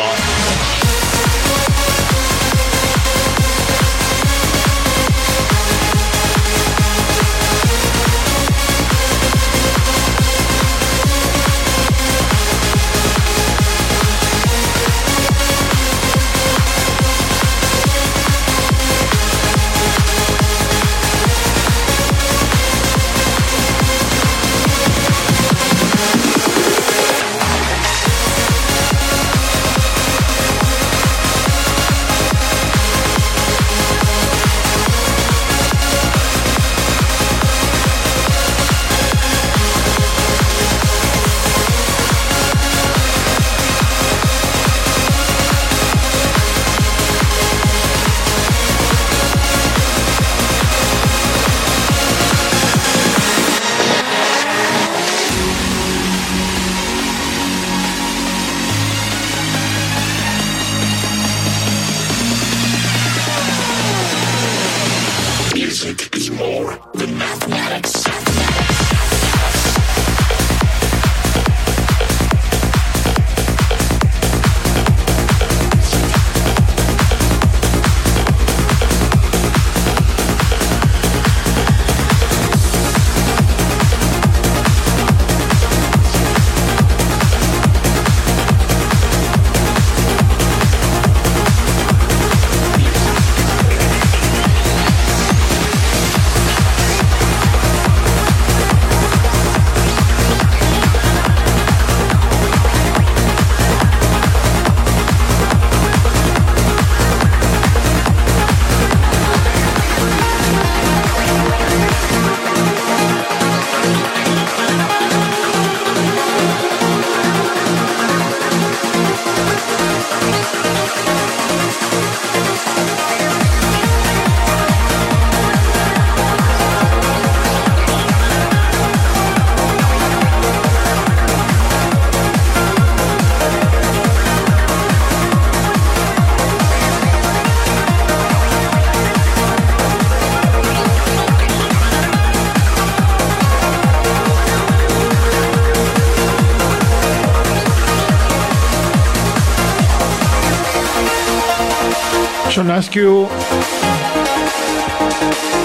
Askew.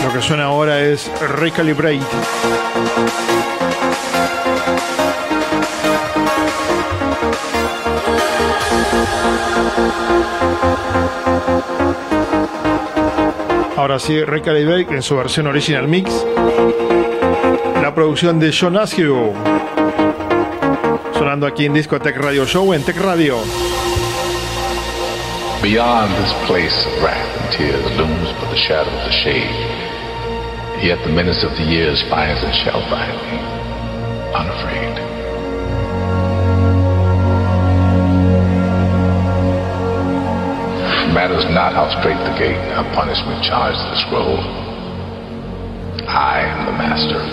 Lo que suena ahora es Recalibrate. Ahora sí, Recalibrate en su versión original mix. La producción de John Askew. Sonando aquí en Discotech Radio Show en Tech Radio. Beyond this place of wrath and tears looms but the shadow of the shade. Yet the menace of the years finds and shall find me, unafraid. Matters not how straight the gate, how punishment charged the scroll. I am the master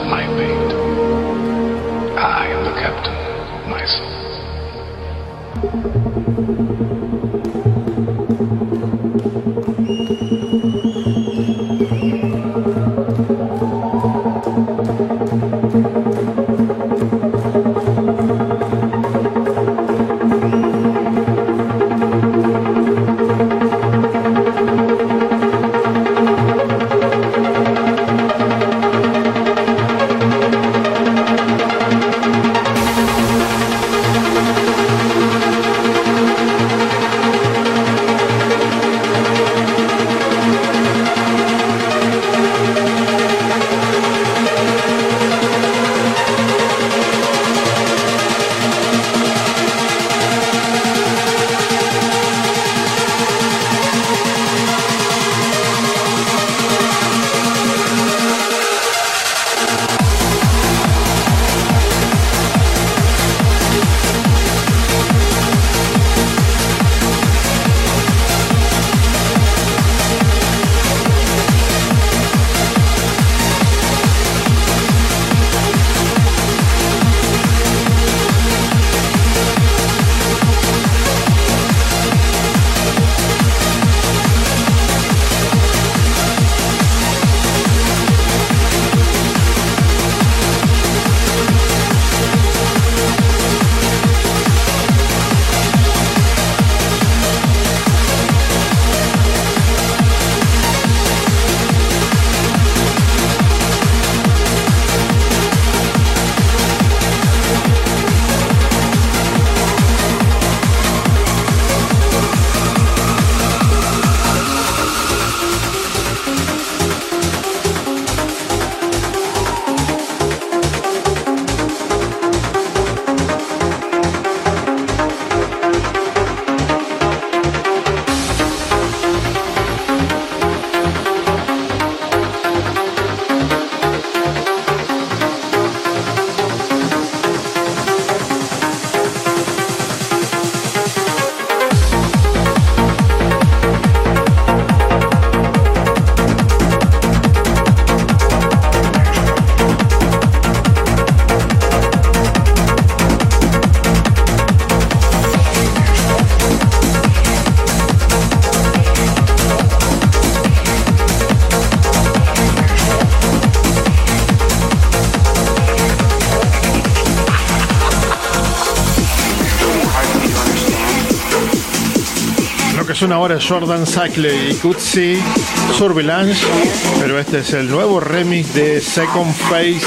Suena ahora es Jordan Sackley y Kutsi Surveillance, pero este es el nuevo remix de Second Phase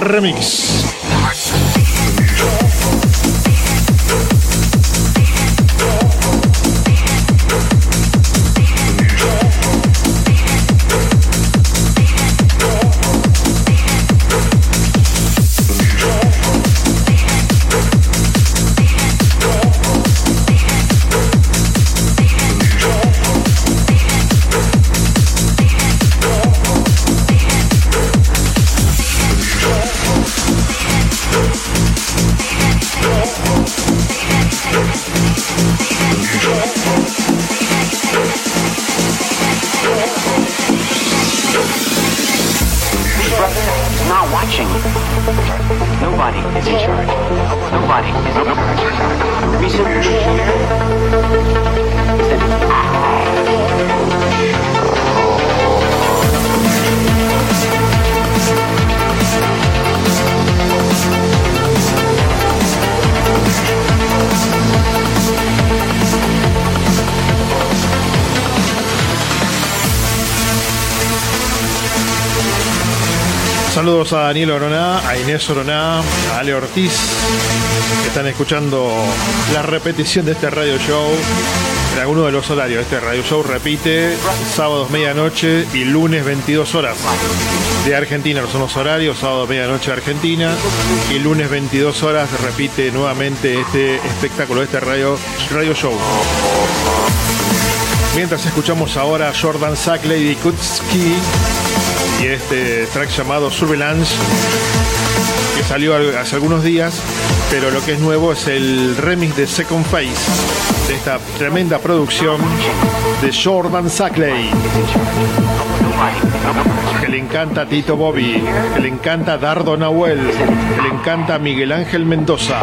Remix. A Daniel Oroná, a Inés Oroná, a Ale Ortiz, que están escuchando la repetición de este radio show en alguno de los horarios. Este radio show repite sábados medianoche y lunes 22 horas. De Argentina no son los horarios, sábado medianoche Argentina y lunes 22 horas repite nuevamente este espectáculo, este radio, radio show. Mientras escuchamos ahora a Jordan Sackley y Kutski este track llamado Surveillance que salió al- hace algunos días, pero lo que es nuevo es el remix de Second Face de esta tremenda producción de Jordan Sackley. Que le encanta Tito Bobby, que le encanta a Dardo Nahuel, que le encanta Miguel Ángel Mendoza.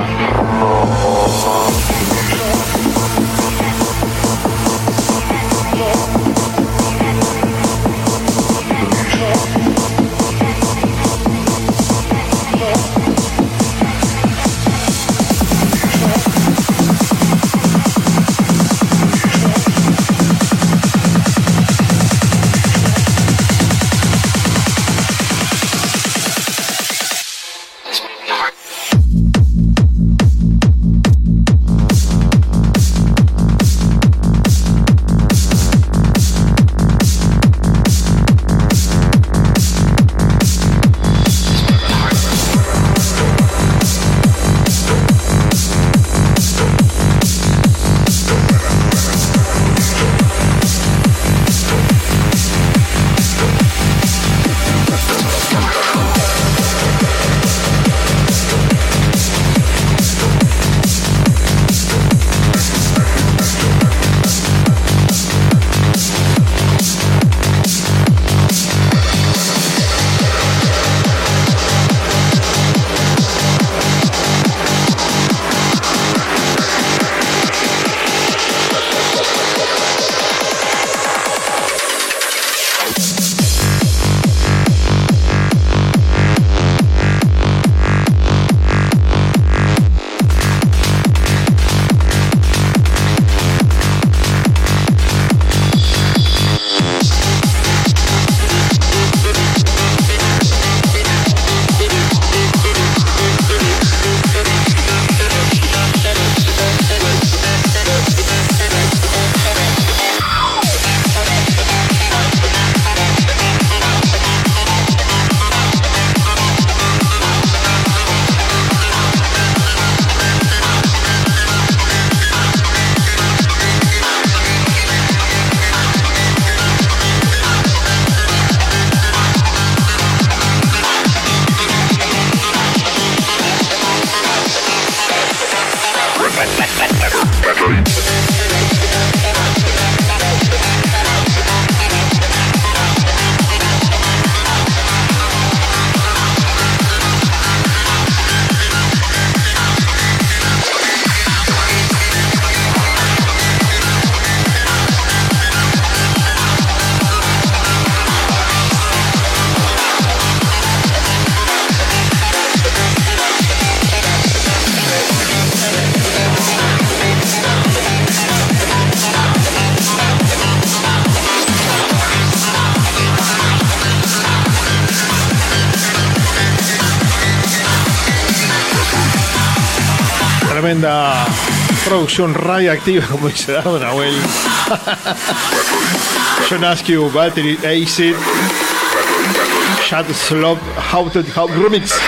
Tremenda producción radioactiva, como dice Dardo Nahuel. [laughs] John Askew, Battery Acid, Shad Slop, to How Remix.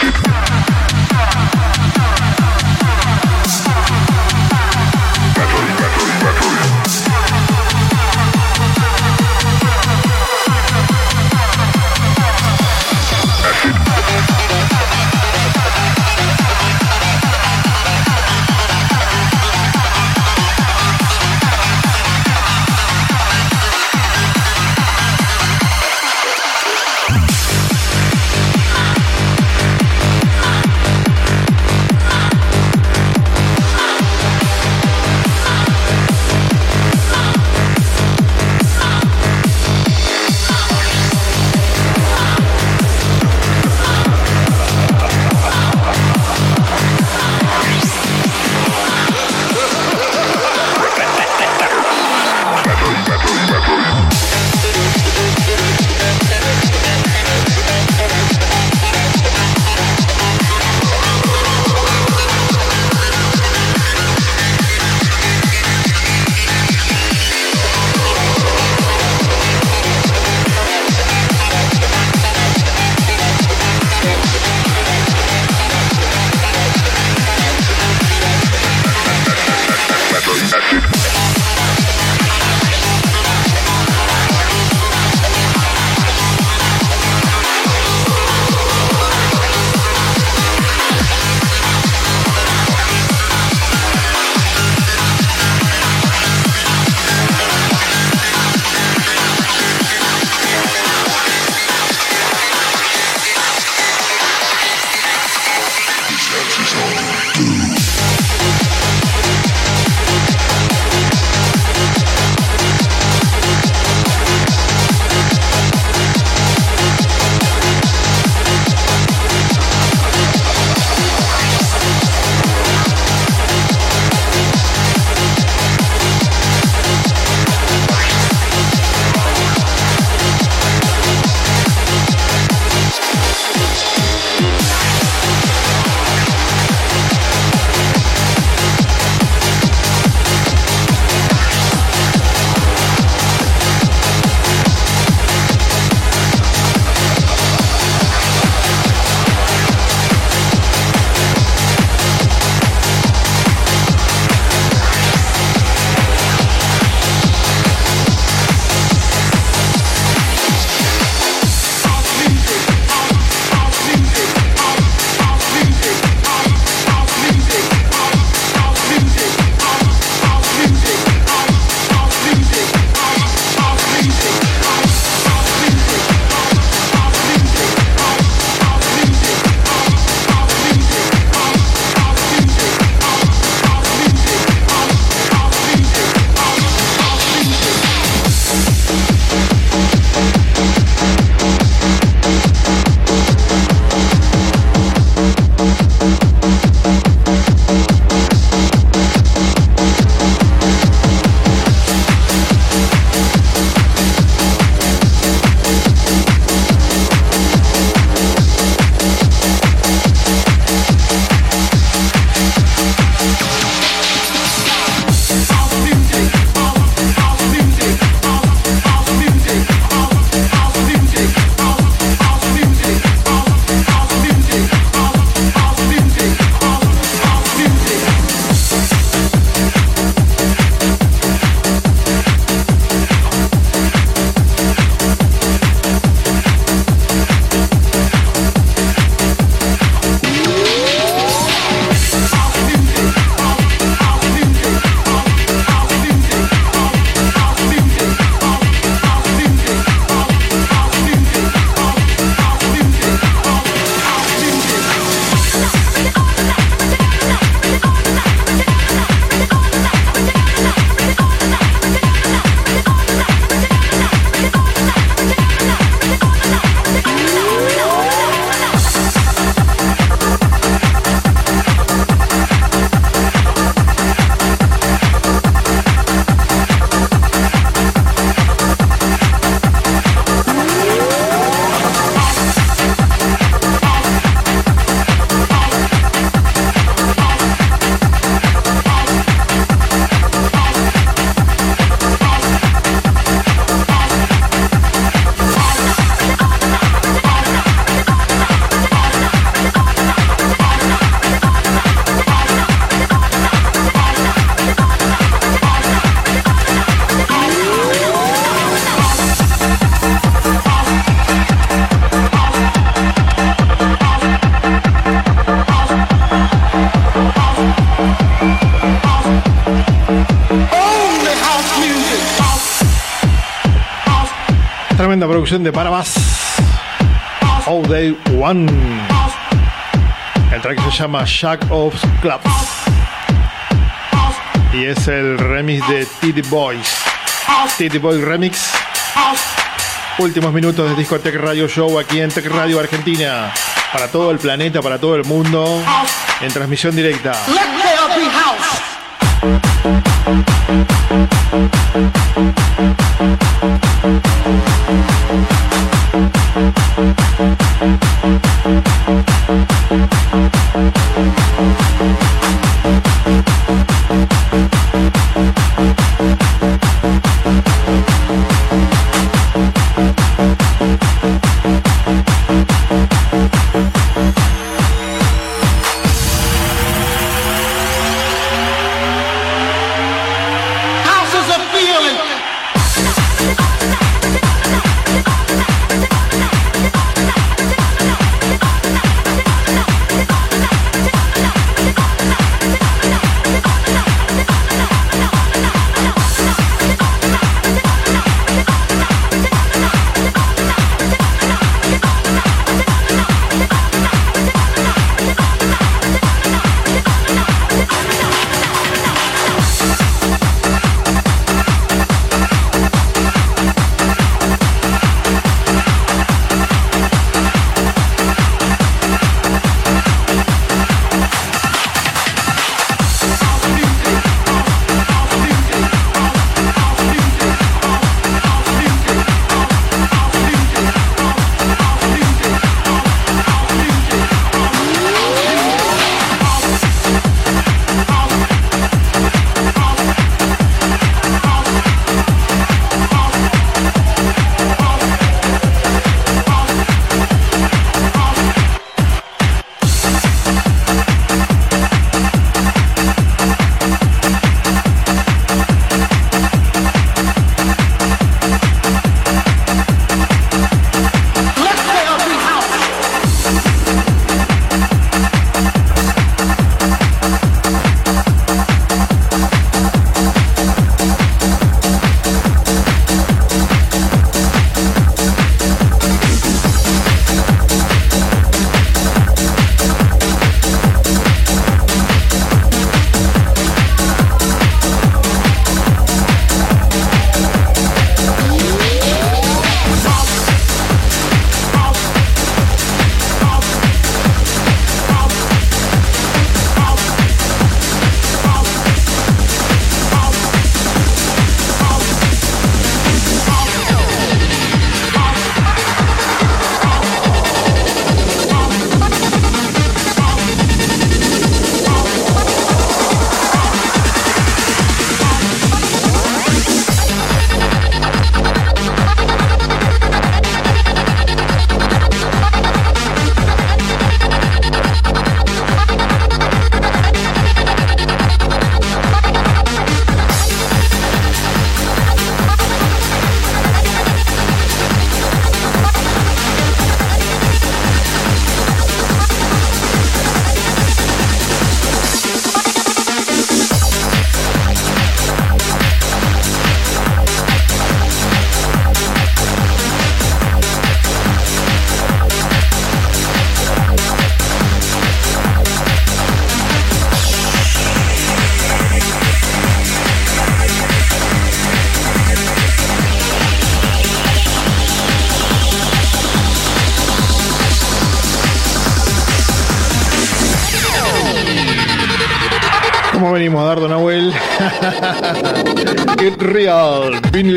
De Barabas. All Day One. El track se llama Shack of Clubs. Y es el remix de Titty Boys. Titty Boy Remix. Últimos minutos de Discotech Radio Show aquí en Tech Radio Argentina. Para todo el planeta, para todo el mundo. En transmisión directa. Is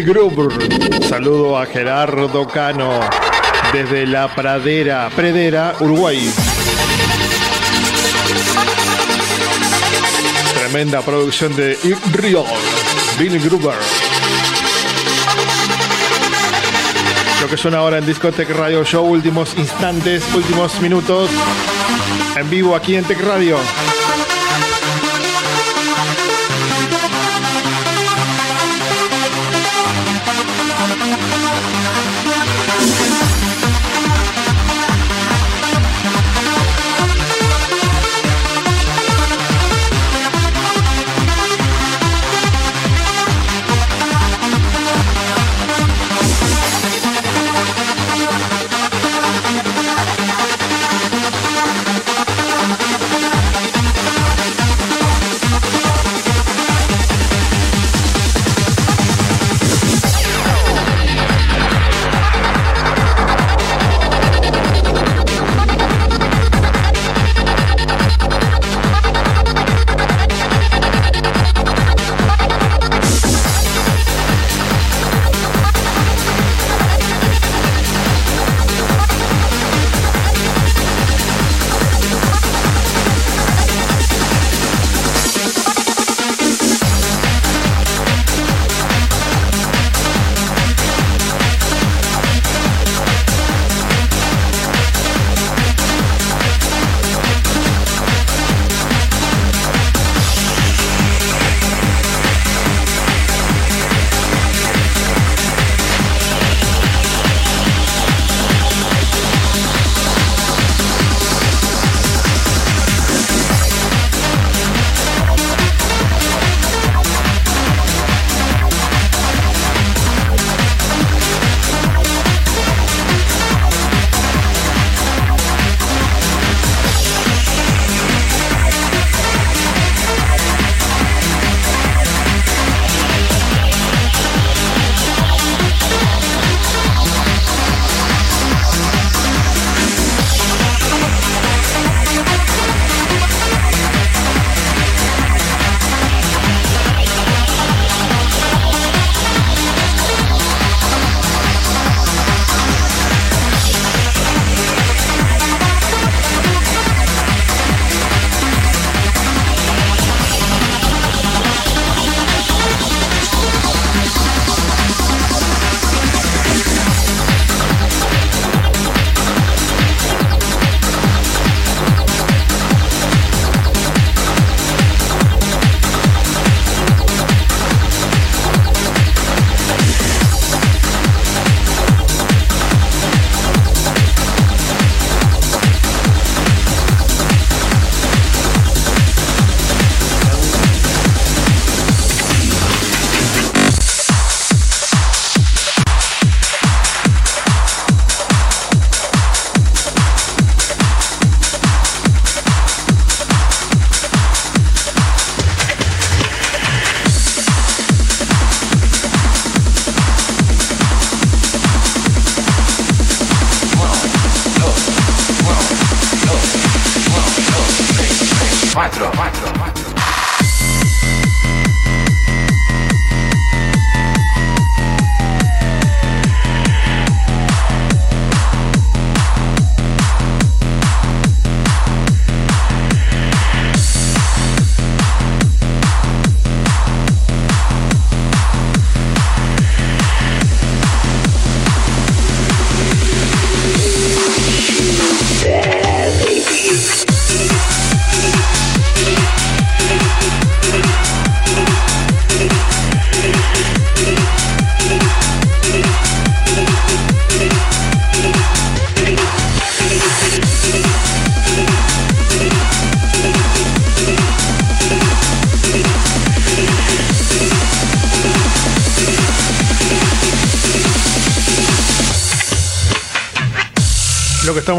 Group. Saludo a Gerardo Cano desde La Pradera, Predera, Uruguay. Tremenda producción de Real, Vinyl Gruber. Lo que suena ahora en Discotech Radio Show, últimos instantes, últimos minutos, en vivo aquí en Tech Radio.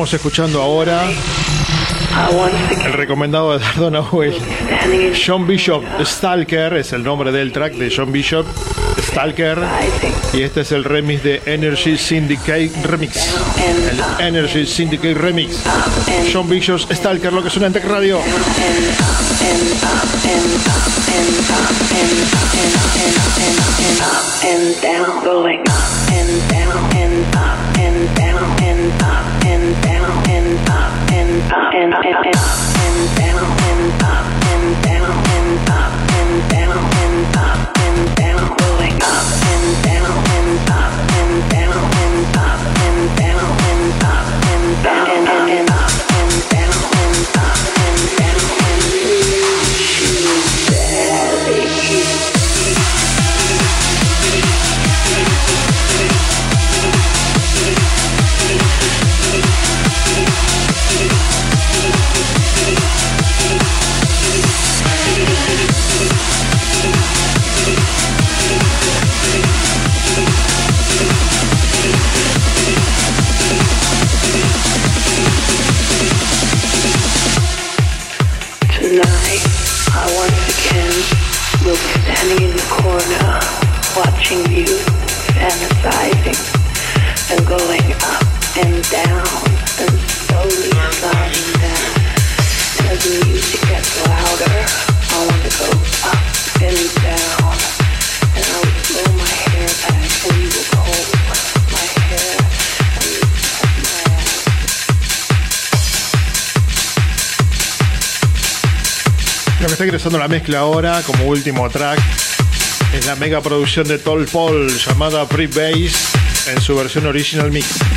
Estamos escuchando ahora, el recomendado de Dardo Nahuel, John Bishop Stalker, es el nombre del track de John Bishop Stalker, y este es el remix de Energy Syndicate Remix. El Energy Syndicate Remix. John Bishop Stalker, lo que suena en Tech Radio. And up and up and up and down and A la mezcla ahora, como último track, es la mega producción de Tall Paul llamada Pre Bass en su versión original mix.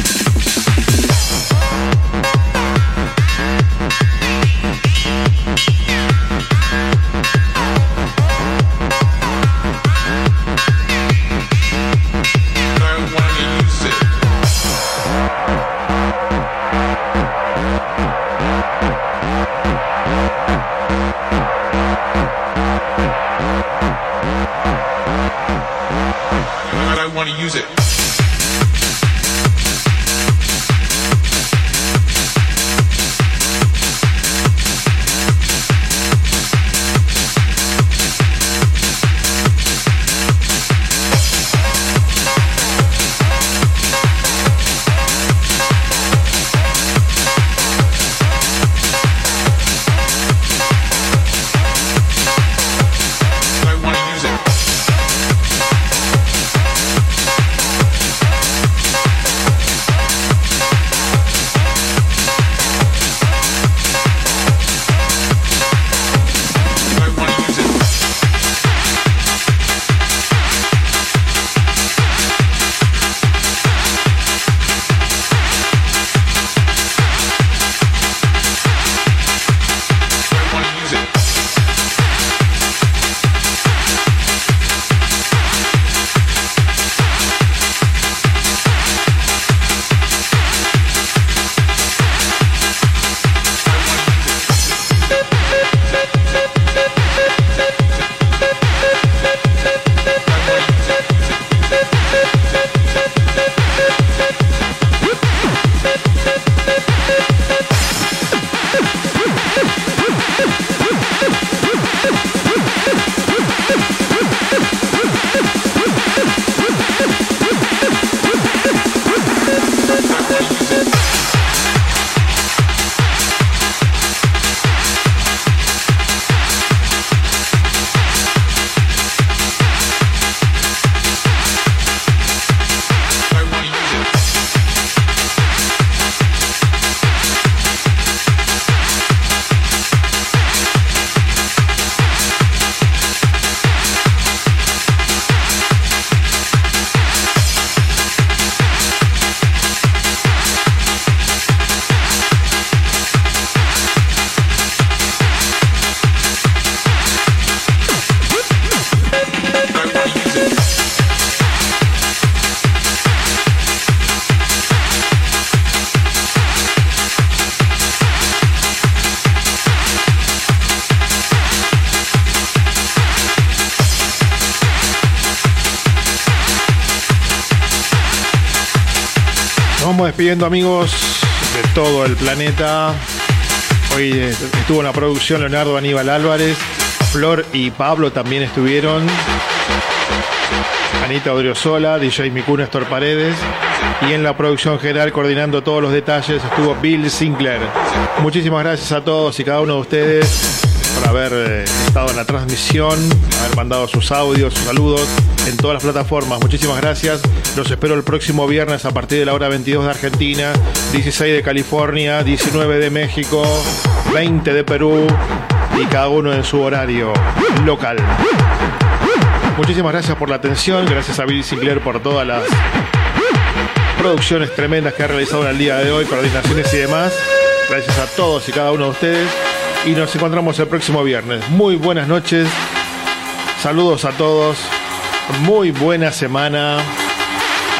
Amigos de todo el planeta. Hoy eh, estuvo en la producción Leonardo Aníbal Álvarez, Flor y Pablo también estuvieron. Anita Odriozola, DJ Miku Néstor Paredes. Y en la producción general, coordinando todos los detalles, estuvo Bill Sinclair. Muchísimas gracias a todos y cada uno de ustedes por haber eh, estado en la transmisión, haber mandado sus audios, sus saludos en todas las plataformas. Muchísimas gracias. Los espero el próximo viernes a partir de la hora 22 de Argentina, 16 de California, 19 de México, 20 de Perú y cada uno en su horario local. Muchísimas gracias por la atención, gracias a Bill Sinclair por todas las producciones tremendas que ha realizado en el día de hoy, coordinaciones y demás. Gracias a todos y cada uno de ustedes. Y nos encontramos el próximo viernes. Muy buenas noches. Saludos a todos. Muy buena semana.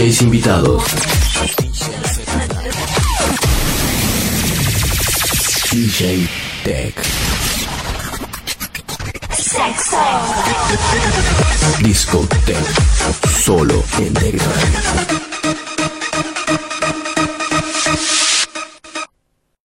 Invitados.